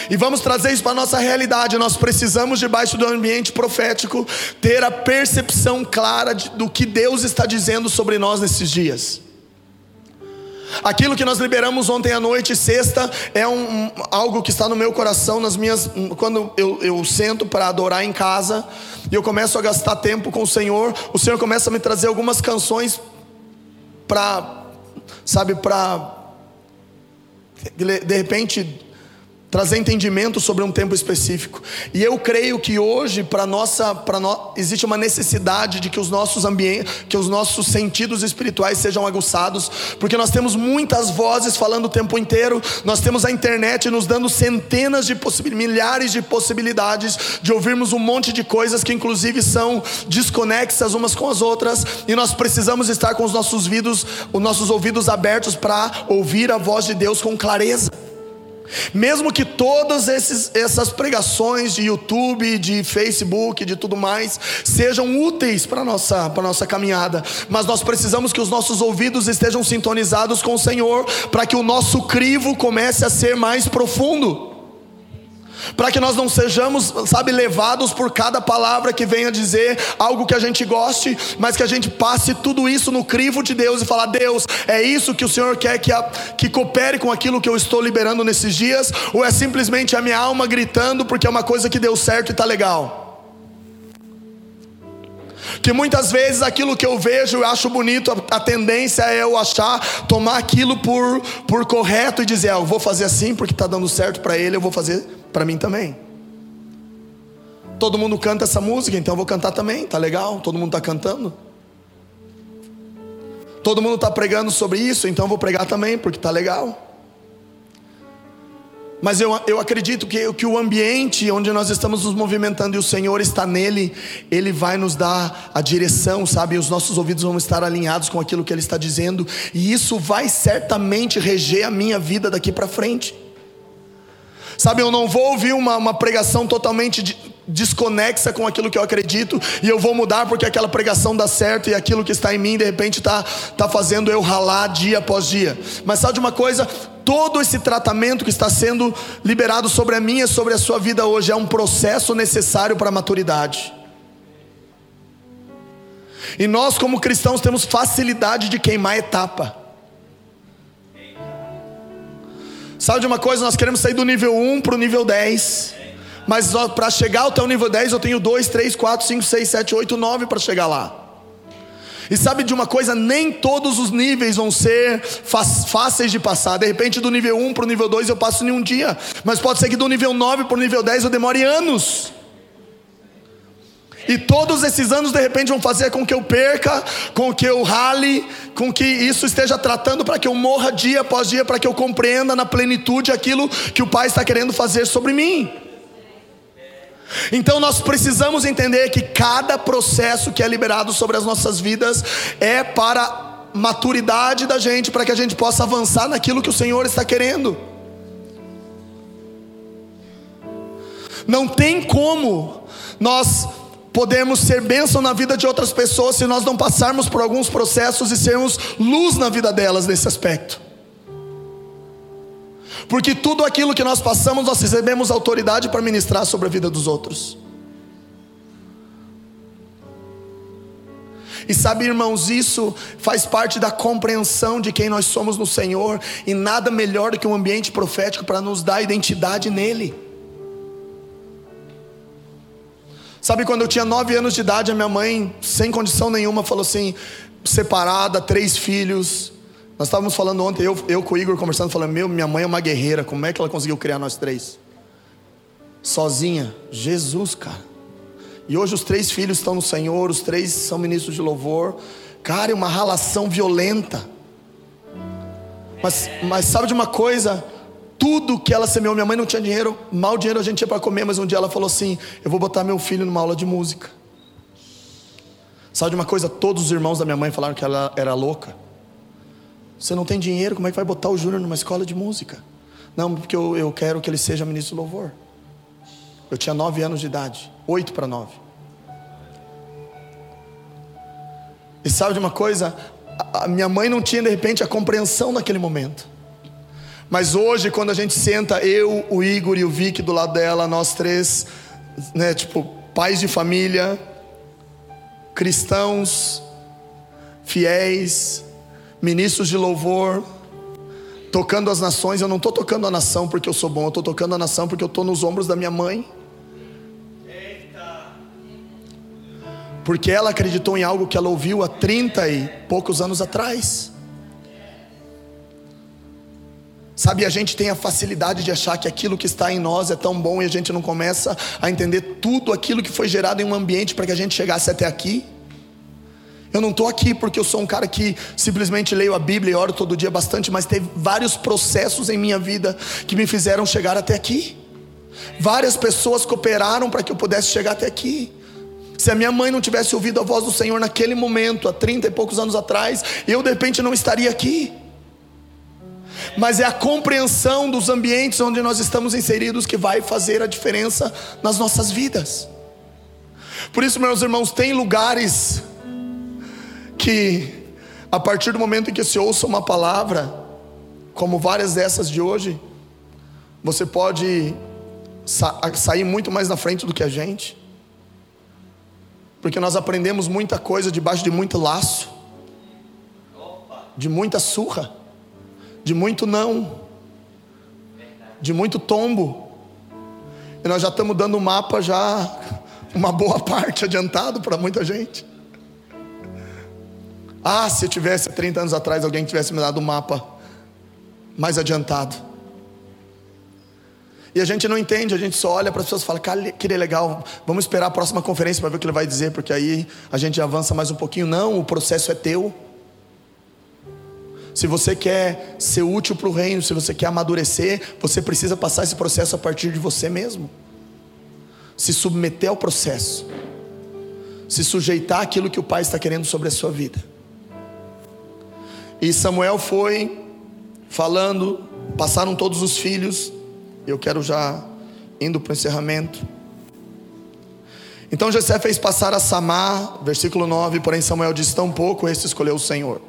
E vamos trazer isso para a nossa realidade. Nós precisamos, debaixo do ambiente profético, ter a percepção clara de, do que Deus está dizendo sobre nós nesses dias. Aquilo que nós liberamos ontem à noite, sexta, é um, um, algo que está no meu coração, nas minhas. Quando eu, eu sento para adorar em casa e eu começo a gastar tempo com o Senhor, o Senhor começa a me trazer algumas canções para, sabe, para de repente trazer entendimento sobre um tempo específico. E eu creio que hoje para nossa, para no, existe uma necessidade de que os nossos ambientes, que os nossos sentidos espirituais sejam aguçados, porque nós temos muitas vozes falando o tempo inteiro. Nós temos a internet nos dando centenas de possibilidades, milhares de possibilidades de ouvirmos um monte de coisas que inclusive são desconexas umas com as outras, e nós precisamos estar com os nossos ouvidos, os nossos ouvidos abertos para ouvir a voz de Deus com clareza. Mesmo que todas esses, essas pregações de YouTube, de Facebook, de tudo mais, sejam úteis para a nossa, nossa caminhada, mas nós precisamos que os nossos ouvidos estejam sintonizados com o Senhor, para que o nosso crivo comece a ser mais profundo para que nós não sejamos, sabe, levados por cada palavra que venha dizer algo que a gente goste, mas que a gente passe tudo isso no crivo de Deus e falar: Deus, é isso que o Senhor quer que, a, que coopere com aquilo que eu estou liberando nesses dias, ou é simplesmente a minha alma gritando porque é uma coisa que deu certo e está legal? que muitas vezes aquilo que eu vejo e acho bonito, a, a, tendência é eu achar, tomar aquilo por, por correto e dizer, ah, eu vou fazer assim porque está dando certo para ele, eu vou fazer para mim também. Todo mundo canta essa música, então eu vou cantar também, tá legal? Todo mundo está cantando. Todo mundo está pregando sobre isso, então eu vou pregar também, porque tá legal. Mas eu, eu acredito que, que o ambiente onde nós estamos nos movimentando e o Senhor está nele, Ele vai nos dar a direção, sabe? Os nossos ouvidos vão estar alinhados com aquilo que Ele está dizendo, e isso vai certamente reger a minha vida daqui para frente. Sabe, eu não vou ouvir uma, uma pregação totalmente de, desconexa com aquilo que eu acredito e eu vou mudar porque aquela pregação dá certo e aquilo que está em mim de repente está tá fazendo eu ralar dia após dia. Mas sabe de uma coisa? Todo esse tratamento que está sendo liberado sobre a minha, sobre a sua vida hoje é um processo necessário para a maturidade. E nós, como cristãos, temos facilidade de queimar etapa. Sabe de uma coisa? Nós queremos sair do nível 1 para o nível 10. Mas para chegar até o nível 10, eu tenho 2, 3, 4, 5, 6, 7, 8, 9 para chegar lá. E sabe de uma coisa? Nem todos os níveis vão ser fáceis de passar. De repente, do nível 1 para o nível 2 eu passo em um dia. Mas pode ser que do nível 9 para o nível 10 eu demore anos. E todos esses anos de repente vão fazer com que eu perca, com que eu rale, com que isso esteja tratando para que eu morra dia após dia, para que eu compreenda na plenitude aquilo que o Pai está querendo fazer sobre mim. Então nós precisamos entender que cada processo que é liberado sobre as nossas vidas é para maturidade da gente, para que a gente possa avançar naquilo que o Senhor está querendo. Não tem como nós podemos ser bênção na vida de outras pessoas se nós não passarmos por alguns processos e sermos luz na vida delas nesse aspecto. Porque tudo aquilo que nós passamos, nós recebemos autoridade para ministrar sobre a vida dos outros. E sabe, irmãos, isso faz parte da compreensão de quem nós somos no Senhor, e nada melhor do que um ambiente profético para nos dar identidade nele. Sabe, quando eu tinha nove anos de idade, a minha mãe, sem condição nenhuma, falou assim: separada, três filhos. Nós estávamos falando ontem, eu, eu com o Igor conversando, falando: Meu, minha mãe é uma guerreira, como é que ela conseguiu criar nós três? Sozinha, Jesus, cara. E hoje os três filhos estão no Senhor, os três são ministros de louvor. Cara, é uma relação violenta. Mas, mas sabe de uma coisa? Tudo que ela semeou. Minha mãe não tinha dinheiro, mal dinheiro a gente tinha para comer, mas um dia ela falou assim: Eu vou botar meu filho numa aula de música. Sabe de uma coisa? Todos os irmãos da minha mãe falaram que ela era louca. Você não tem dinheiro, como é que vai botar o Júnior numa escola de música? Não, porque eu, eu quero que ele seja ministro do louvor. Eu tinha nove anos de idade, oito para nove. E sabe de uma coisa? A minha mãe não tinha de repente a compreensão naquele momento. Mas hoje, quando a gente senta, eu, o Igor e o Vic do lado dela, nós três, né, tipo, pais de família, cristãos, fiéis, ministros de louvor, tocando as nações. Eu não estou tocando a nação porque eu sou bom, eu estou tocando a nação porque eu estou nos ombros da minha mãe. Porque ela acreditou em algo que ela ouviu há 30 e poucos anos atrás. Sabe, a gente tem a facilidade de achar que aquilo que está em nós é tão bom e a gente não começa a entender tudo aquilo que foi gerado em um ambiente para que a gente chegasse até aqui. Eu não estou aqui porque eu sou um cara que simplesmente leio a Bíblia e oro todo dia bastante, mas teve vários processos em minha vida que me fizeram chegar até aqui. Várias pessoas cooperaram para que eu pudesse chegar até aqui. Se a minha mãe não tivesse ouvido a voz do Senhor naquele momento, há 30 e poucos anos atrás, eu de repente não estaria aqui mas é a compreensão dos ambientes onde nós estamos inseridos que vai fazer a diferença nas nossas vidas. Por isso, meus irmãos, tem lugares que, a partir do momento em que se ouça uma palavra, como várias dessas de hoje, você pode sa sair muito mais na frente do que a gente, porque nós aprendemos muita coisa debaixo de muito laço, de muita surra de muito não, de muito tombo. E nós já estamos dando o mapa já uma boa parte adiantado para muita gente. Ah, se eu tivesse 30 anos atrás alguém tivesse me dado um mapa mais adiantado. E a gente não entende, a gente só olha para as pessoas e fala, cara, que legal, vamos esperar a próxima conferência para ver o que ele vai dizer, porque aí a gente avança mais um pouquinho. Não, o processo é teu. Se você quer ser útil para o reino, se você quer amadurecer, você precisa passar esse processo a partir de você mesmo. Se submeter ao processo. Se sujeitar àquilo que o Pai está querendo sobre a sua vida. E Samuel foi falando, passaram todos os filhos. Eu quero já indo para o encerramento. Então José fez passar a Samar, versículo 9, porém Samuel disse: Tão pouco esse escolheu o Senhor.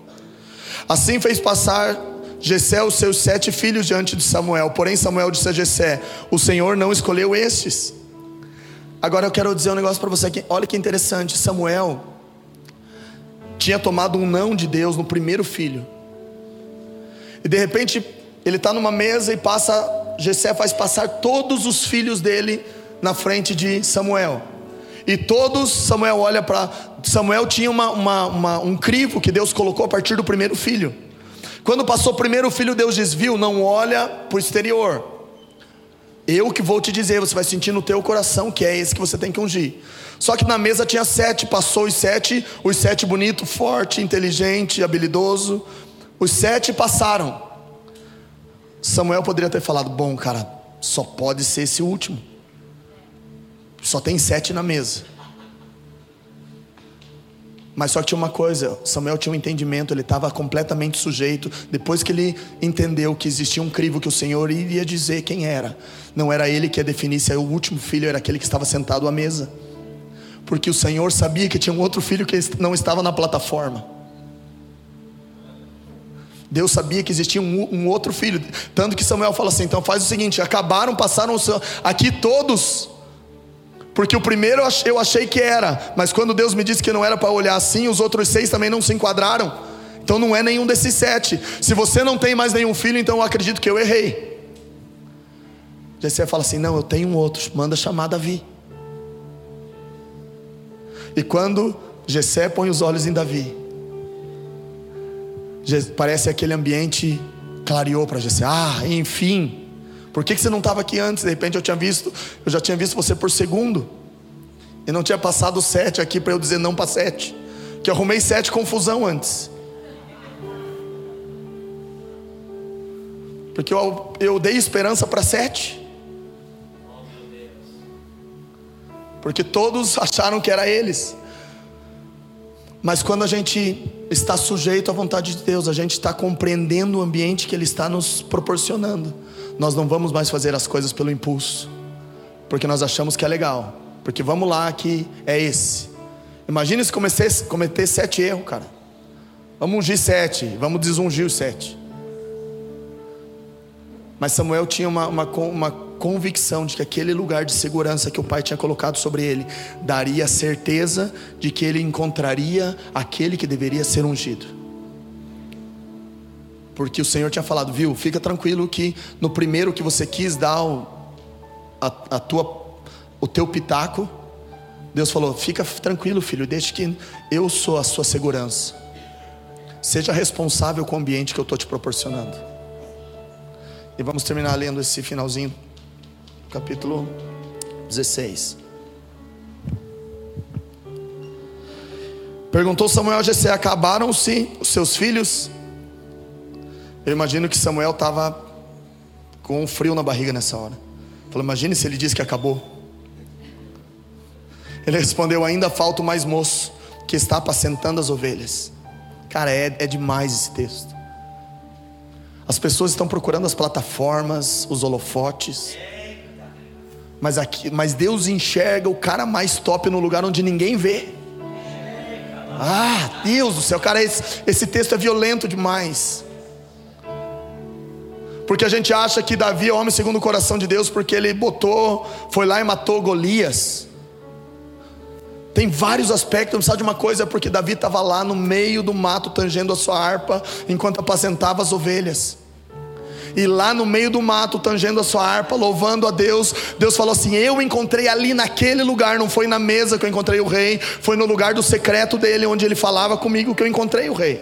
Assim fez passar Jessé os seus sete filhos diante de Samuel. Porém, Samuel disse a Jessé: O Senhor não escolheu estes. Agora eu quero dizer um negócio para você aqui. Olha que interessante. Samuel tinha tomado um não de Deus no primeiro filho. E de repente ele está numa mesa e passa. Jessé faz passar todos os filhos dele na frente de Samuel. E todos, Samuel olha para. Samuel tinha uma, uma, uma, um crivo que Deus colocou a partir do primeiro filho. Quando passou o primeiro filho, Deus diz: Viu, não olha para o exterior. Eu que vou te dizer, você vai sentir no teu coração que é esse que você tem que ungir. Só que na mesa tinha sete, passou os sete, os sete bonito, forte, inteligente, habilidoso. Os sete passaram. Samuel poderia ter falado: Bom, cara, só pode ser esse último. Só tem sete na mesa. Mas só que tinha uma coisa: Samuel tinha um entendimento, ele estava completamente sujeito. Depois que ele entendeu que existia um crivo que o Senhor iria dizer quem era, não era ele que ia definir se o último filho era aquele que estava sentado à mesa, porque o Senhor sabia que tinha um outro filho que não estava na plataforma. Deus sabia que existia um, um outro filho, tanto que Samuel fala assim: então faz o seguinte, acabaram, passaram aqui todos porque o primeiro eu achei que era, mas quando Deus me disse que não era para olhar assim, os outros seis também não se enquadraram. Então não é nenhum desses sete. Se você não tem mais nenhum filho, então eu acredito que eu errei. Jessé fala assim: Não, eu tenho um outro, manda chamar Davi. E quando Jessé põe os olhos em Davi, parece aquele ambiente clareou para Jessé. Ah, enfim. Por que, que você não estava aqui antes? De repente eu tinha visto, eu já tinha visto você por segundo. E não tinha passado sete aqui para eu dizer não para sete. Que arrumei sete confusão antes. Porque eu, eu dei esperança para sete. Porque todos acharam que era eles. Mas quando a gente está sujeito à vontade de Deus, a gente está compreendendo o ambiente que Ele está nos proporcionando nós não vamos mais fazer as coisas pelo impulso, porque nós achamos que é legal, porque vamos lá que é esse. Imagina se cometer, cometer sete erros, cara. Vamos ungir sete, vamos desungir os sete. Mas Samuel tinha uma, uma, uma convicção de que aquele lugar de segurança que o pai tinha colocado sobre ele daria certeza de que ele encontraria aquele que deveria ser ungido. Porque o Senhor tinha falado, viu, fica tranquilo que no primeiro que você quis dar o, a, a tua, o teu pitaco, Deus falou: fica tranquilo, filho, deixe que eu sou a sua segurança. Seja responsável com o ambiente que eu estou te proporcionando. E vamos terminar lendo esse finalzinho, capítulo 16. Perguntou Samuel a Jessé: Acabaram-se os seus filhos? Eu imagino que Samuel estava com um frio na barriga nessa hora. Falou: Imagine se ele disse que acabou. Ele respondeu: Ainda falta o mais moço que está apacentando as ovelhas. Cara, é, é demais esse texto. As pessoas estão procurando as plataformas, os holofotes. Mas, aqui, mas Deus enxerga o cara mais top no lugar onde ninguém vê. Ah, Deus do céu, cara, esse, esse texto é violento demais. Porque a gente acha que Davi é homem segundo o coração de Deus, porque ele botou, foi lá e matou Golias. Tem vários aspectos, não sabe de uma coisa, é porque Davi estava lá no meio do mato, tangendo a sua harpa, enquanto apacentava as ovelhas. E lá no meio do mato, tangendo a sua harpa, louvando a Deus, Deus falou assim: Eu encontrei ali naquele lugar, não foi na mesa que eu encontrei o rei, foi no lugar do secreto dele, onde ele falava comigo que eu encontrei o rei.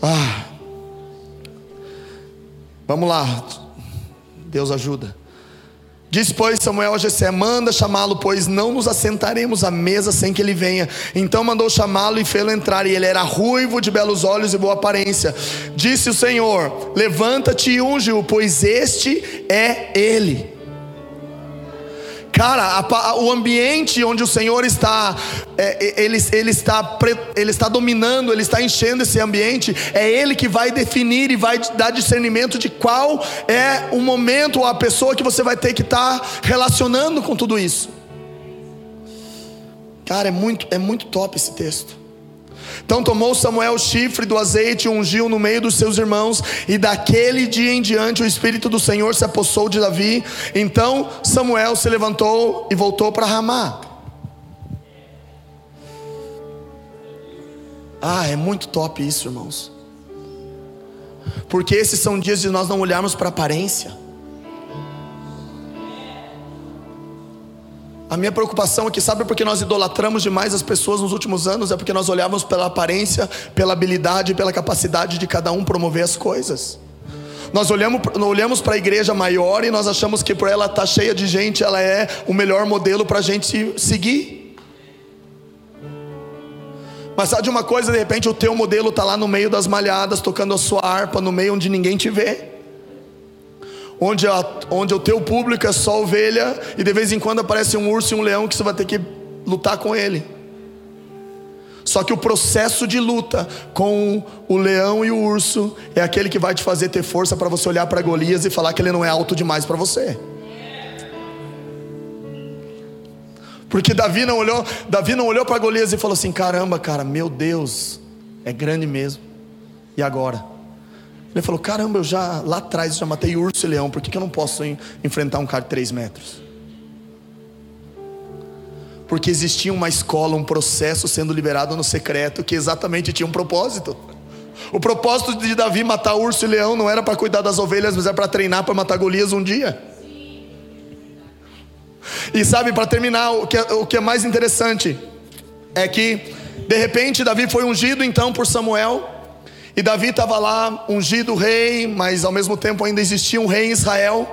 Ah, Vamos lá, Deus ajuda. Diz, pois, Samuel a Jessé: Manda chamá-lo, pois não nos assentaremos à mesa sem que ele venha. Então mandou chamá-lo e fê-lo entrar. E ele era ruivo, de belos olhos e boa aparência. Disse o Senhor: Levanta-te e unge-o, pois este é ele. Cara, a, o ambiente onde o Senhor está, é, ele, ele, está, ele está dominando, ele está enchendo esse ambiente, é Ele que vai definir e vai dar discernimento de qual é o momento ou a pessoa que você vai ter que estar relacionando com tudo isso. Cara, é muito, é muito top esse texto. Então tomou Samuel o chifre do azeite e ungiu no meio dos seus irmãos, e daquele dia em diante o Espírito do Senhor se apossou de Davi. Então Samuel se levantou e voltou para Ramá. Ah, é muito top isso, irmãos. Porque esses são dias de nós não olharmos para a aparência. A minha preocupação é que, sabe por que nós idolatramos demais as pessoas nos últimos anos? É porque nós olhávamos pela aparência, pela habilidade, pela capacidade de cada um promover as coisas. Nós olhamos, olhamos para a igreja maior e nós achamos que por ela estar tá cheia de gente, ela é o melhor modelo para a gente seguir. Mas sabe de uma coisa, de repente o teu modelo está lá no meio das malhadas, tocando a sua harpa, no meio onde ninguém te vê. Onde, a, onde o teu público é só ovelha, e de vez em quando aparece um urso e um leão que você vai ter que lutar com ele. Só que o processo de luta com o leão e o urso é aquele que vai te fazer ter força para você olhar para Golias e falar que ele não é alto demais para você. Porque Davi não olhou, Davi não olhou para Golias e falou assim: "Caramba, cara, meu Deus, é grande mesmo. E agora?" Ele falou: "Caramba, eu já lá atrás já matei urso e leão, por que, que eu não posso enfrentar um cara de 3 metros?" porque existia uma escola, um processo sendo liberado no secreto que exatamente tinha um propósito. O propósito de Davi matar urso e leão não era para cuidar das ovelhas, mas era para treinar para matar Golias um dia. E sabe, para terminar, o que, é, o que é mais interessante é que, de repente, Davi foi ungido então por Samuel. E Davi estava lá, ungido rei, mas ao mesmo tempo ainda existia um rei em Israel.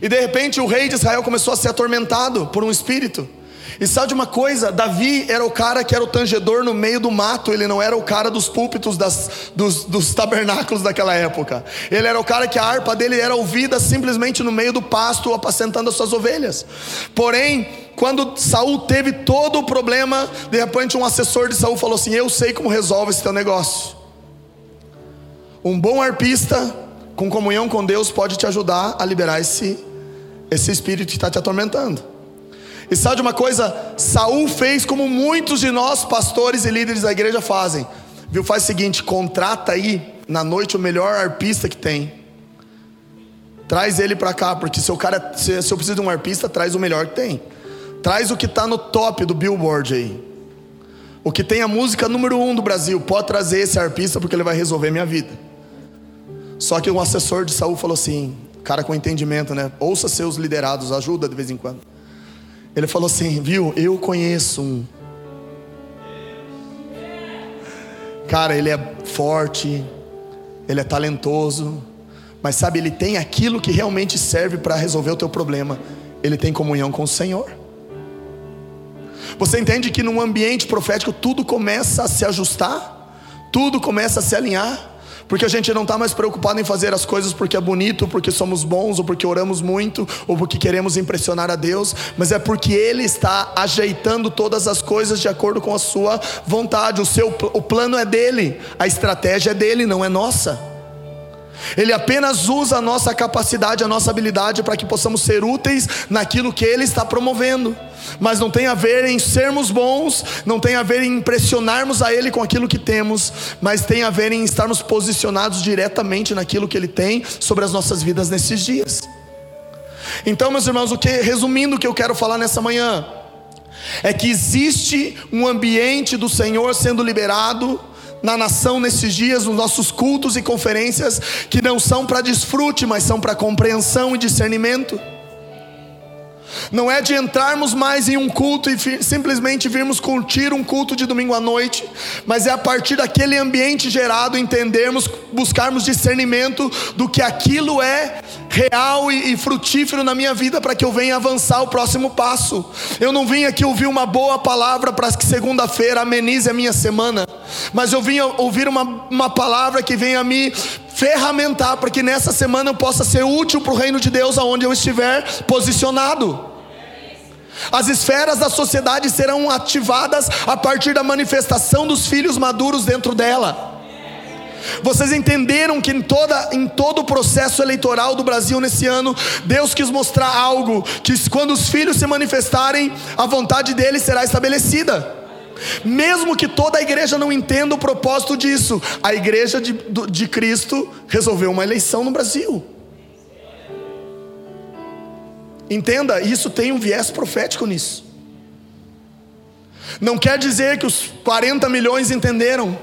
E de repente o rei de Israel começou a ser atormentado por um espírito. E sabe de uma coisa? Davi era o cara que era o tangedor no meio do mato, ele não era o cara dos púlpitos das, dos, dos tabernáculos daquela época. Ele era o cara que a harpa dele era ouvida simplesmente no meio do pasto, apacentando as suas ovelhas. Porém, quando Saul teve todo o problema, de repente um assessor de Saul falou assim: Eu sei como resolve esse teu negócio. Um bom arpista com comunhão com Deus pode te ajudar a liberar esse, esse espírito que está te atormentando. E sabe de uma coisa? Saul fez como muitos de nós, pastores e líderes da igreja, fazem. Viu? Faz o seguinte: contrata aí na noite o melhor arpista que tem. Traz ele para cá, porque se o cara, se, eu preciso de um arpista, traz o melhor que tem. Traz o que está no top do Billboard aí. O que tem a música número um do Brasil. Pode trazer esse arpista porque ele vai resolver minha vida. Só que um assessor de Saul falou assim, cara com entendimento, né? Ouça seus liderados, ajuda de vez em quando. Ele falou assim: Viu, eu conheço um. Cara, ele é forte, ele é talentoso, mas sabe, ele tem aquilo que realmente serve para resolver o teu problema. Ele tem comunhão com o Senhor. Você entende que num ambiente profético tudo começa a se ajustar, tudo começa a se alinhar. Porque a gente não está mais preocupado em fazer as coisas porque é bonito, porque somos bons, ou porque oramos muito, ou porque queremos impressionar a Deus, mas é porque Ele está ajeitando todas as coisas de acordo com a Sua vontade. O, seu, o plano é dele, a estratégia é dele, não é nossa. Ele apenas usa a nossa capacidade, a nossa habilidade para que possamos ser úteis naquilo que Ele está promovendo. Mas não tem a ver em sermos bons, não tem a ver em impressionarmos a Ele com aquilo que temos, mas tem a ver em estarmos posicionados diretamente naquilo que Ele tem sobre as nossas vidas nesses dias. Então, meus irmãos, o que, resumindo o que eu quero falar nessa manhã, é que existe um ambiente do Senhor sendo liberado na nação nesses dias, nos nossos cultos e conferências, que não são para desfrute, mas são para compreensão e discernimento. Não é de entrarmos mais em um culto e simplesmente virmos curtir um culto de domingo à noite, mas é a partir daquele ambiente gerado entendermos, buscarmos discernimento do que aquilo é real e, e frutífero na minha vida para que eu venha avançar o próximo passo. Eu não vim aqui ouvir uma boa palavra para que segunda-feira amenize a minha semana, mas eu vim ouvir uma, uma palavra que venha me ferramentar para que nessa semana eu possa ser útil para o reino de Deus aonde eu estiver posicionado. As esferas da sociedade serão ativadas a partir da manifestação dos filhos maduros dentro dela. Vocês entenderam que em, toda, em todo o processo eleitoral do Brasil nesse ano, Deus quis mostrar algo: que quando os filhos se manifestarem, a vontade deles será estabelecida. Mesmo que toda a igreja não entenda o propósito disso, a igreja de, de Cristo resolveu uma eleição no Brasil. Entenda, isso tem um viés profético nisso. Não quer dizer que os 40 milhões entenderam,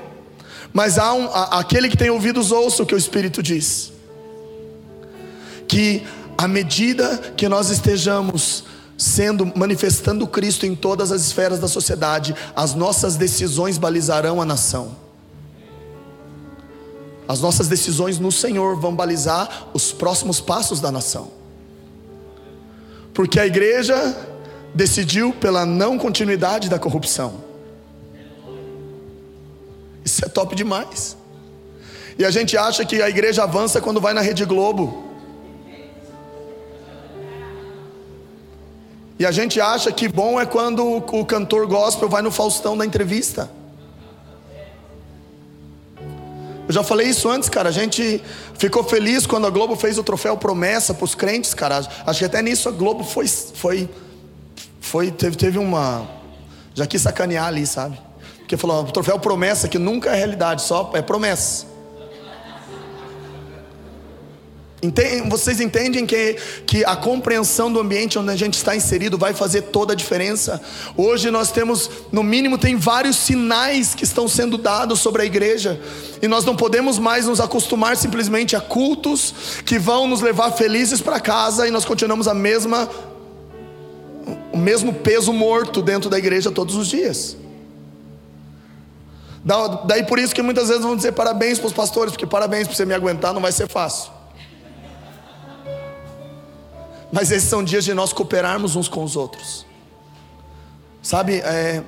mas há um, a, aquele que tem ouvidos ouça o que o Espírito diz. Que à medida que nós estejamos sendo manifestando Cristo em todas as esferas da sociedade, as nossas decisões balizarão a nação. As nossas decisões no Senhor vão balizar os próximos passos da nação. Porque a igreja decidiu pela não continuidade da corrupção. Isso é top demais. E a gente acha que a igreja avança quando vai na Rede Globo. E a gente acha que bom é quando o cantor gospel vai no Faustão da entrevista. Eu já falei isso antes, cara. A gente ficou feliz quando a Globo fez o troféu promessa para os crentes, cara. Acho que até nisso a Globo foi, foi, foi teve, teve uma, já quis sacanear ali, sabe? Porque falou, o troféu promessa que nunca é realidade, só é promessa. Vocês entendem que, que a compreensão do ambiente onde a gente está inserido vai fazer toda a diferença? Hoje nós temos, no mínimo, tem vários sinais que estão sendo dados sobre a igreja, e nós não podemos mais nos acostumar simplesmente a cultos que vão nos levar felizes para casa e nós continuamos a mesma, o mesmo peso morto dentro da igreja todos os dias. Daí por isso que muitas vezes vão dizer parabéns para os pastores, porque parabéns por você me aguentar, não vai ser fácil. Mas esses são dias de nós cooperarmos uns com os outros. Sabe, é,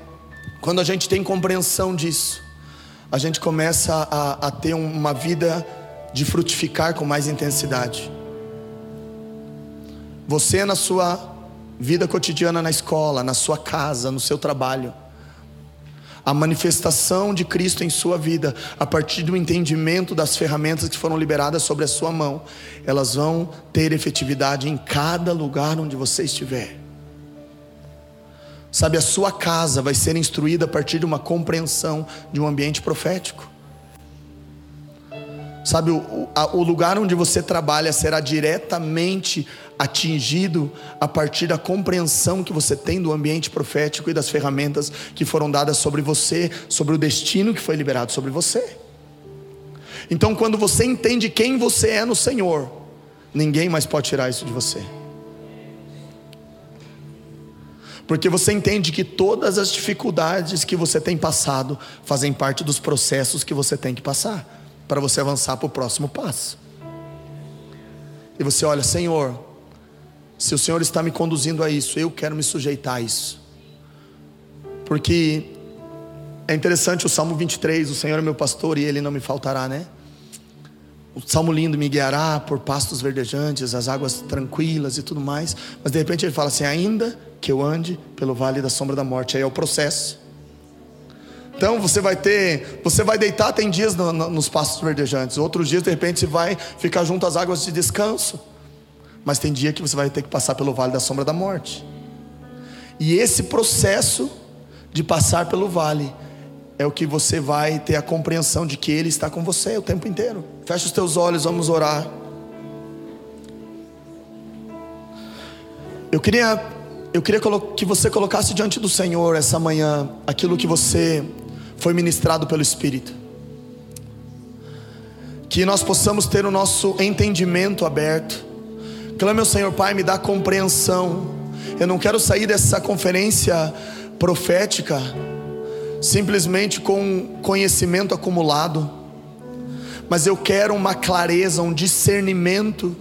quando a gente tem compreensão disso, a gente começa a, a ter uma vida de frutificar com mais intensidade. Você na sua vida cotidiana na escola, na sua casa, no seu trabalho, a manifestação de Cristo em sua vida, a partir do entendimento das ferramentas que foram liberadas sobre a sua mão, elas vão ter efetividade em cada lugar onde você estiver. Sabe, a sua casa vai ser instruída a partir de uma compreensão de um ambiente profético. Sabe, o, a, o lugar onde você trabalha será diretamente atingido a partir da compreensão que você tem do ambiente profético e das ferramentas que foram dadas sobre você, sobre o destino que foi liberado sobre você. Então, quando você entende quem você é no Senhor, ninguém mais pode tirar isso de você. Porque você entende que todas as dificuldades que você tem passado fazem parte dos processos que você tem que passar para você avançar para o próximo passo. E você olha, Senhor, se o Senhor está me conduzindo a isso, eu quero me sujeitar a isso. Porque é interessante o Salmo 23, o Senhor é meu pastor e ele não me faltará, né? O salmo lindo me guiará por pastos verdejantes, as águas tranquilas e tudo mais. Mas de repente ele fala assim: ainda que eu ande pelo vale da sombra da morte. Aí é o processo. Então você vai ter, você vai deitar, tem dias no, no, nos pastos verdejantes, outros dias de repente você vai ficar junto às águas de descanso. Mas tem dia que você vai ter que passar pelo vale da sombra da morte. E esse processo de passar pelo vale é o que você vai ter a compreensão de que Ele está com você o tempo inteiro. Fecha os teus olhos, vamos orar. Eu queria, eu queria que você colocasse diante do Senhor essa manhã aquilo que você foi ministrado pelo Espírito. Que nós possamos ter o nosso entendimento aberto. Clame ao Senhor, Pai, me dá compreensão. Eu não quero sair dessa conferência profética simplesmente com conhecimento acumulado, mas eu quero uma clareza, um discernimento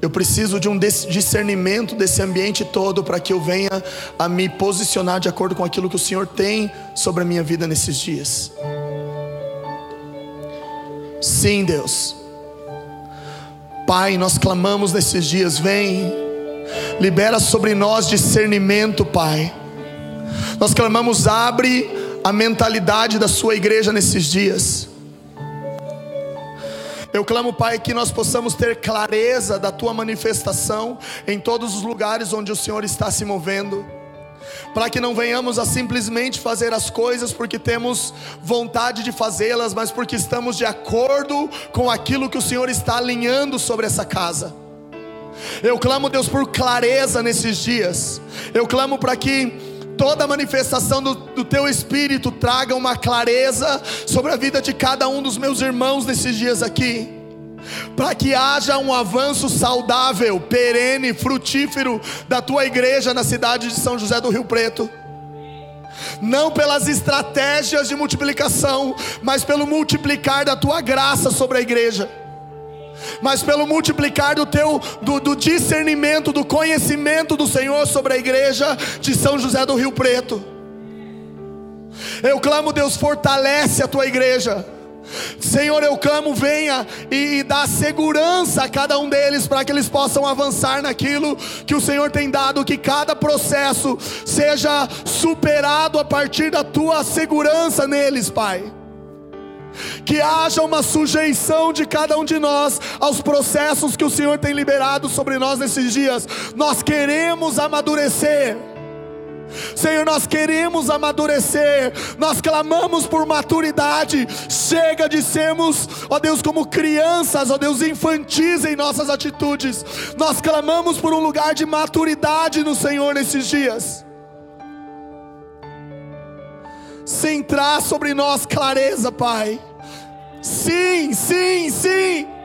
eu preciso de um discernimento desse ambiente todo para que eu venha a me posicionar de acordo com aquilo que o Senhor tem sobre a minha vida nesses dias. Sim, Deus. Pai, nós clamamos nesses dias, vem, libera sobre nós discernimento, Pai. Nós clamamos, abre a mentalidade da Sua igreja nesses dias. Eu clamo, Pai, que nós possamos ter clareza da tua manifestação em todos os lugares onde o Senhor está se movendo. Para que não venhamos a simplesmente fazer as coisas porque temos vontade de fazê-las, mas porque estamos de acordo com aquilo que o Senhor está alinhando sobre essa casa. Eu clamo, Deus, por clareza nesses dias. Eu clamo para que toda manifestação do, do, teu espírito traga uma clareza sobre a vida de cada um dos meus irmãos nesses dias aqui, para que haja um avanço saudável, perene, frutífero da tua igreja na cidade de São José do Rio Preto. não pelas estratégias de multiplicação, mas pelo multiplicar da tua graça sobre a igreja mas pelo multiplicar do teu do, do, discernimento, do conhecimento do Senhor sobre a igreja de São José do Rio Preto. Eu clamo, Deus, fortalece a tua igreja. Senhor, eu clamo, venha e, e dá segurança a cada um deles para que eles possam avançar naquilo que o Senhor tem dado, que cada processo seja superado a partir da tua segurança neles, Pai. Que haja uma sujeição de cada um de nós aos processos que o Senhor tem liberado sobre nós nesses dias. Nós queremos amadurecer. Senhor, nós queremos amadurecer, nós clamamos por maturidade. Chega de sermos, ó Deus, como crianças, ó Deus, infantis em nossas atitudes. Nós clamamos por um lugar de maturidade no Senhor nesses dias. Centrar sobre nós clareza, Pai. Sim, sim, sim.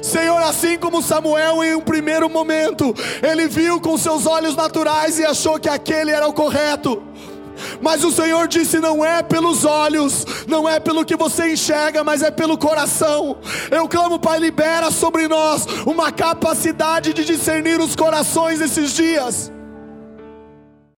Senhor, assim como Samuel em um primeiro momento, ele viu com seus olhos naturais e achou que aquele era o correto. Mas o Senhor disse: não é pelos olhos, não é pelo que você enxerga, mas é pelo coração. Eu clamo, Pai, libera sobre nós uma capacidade de discernir os corações esses dias.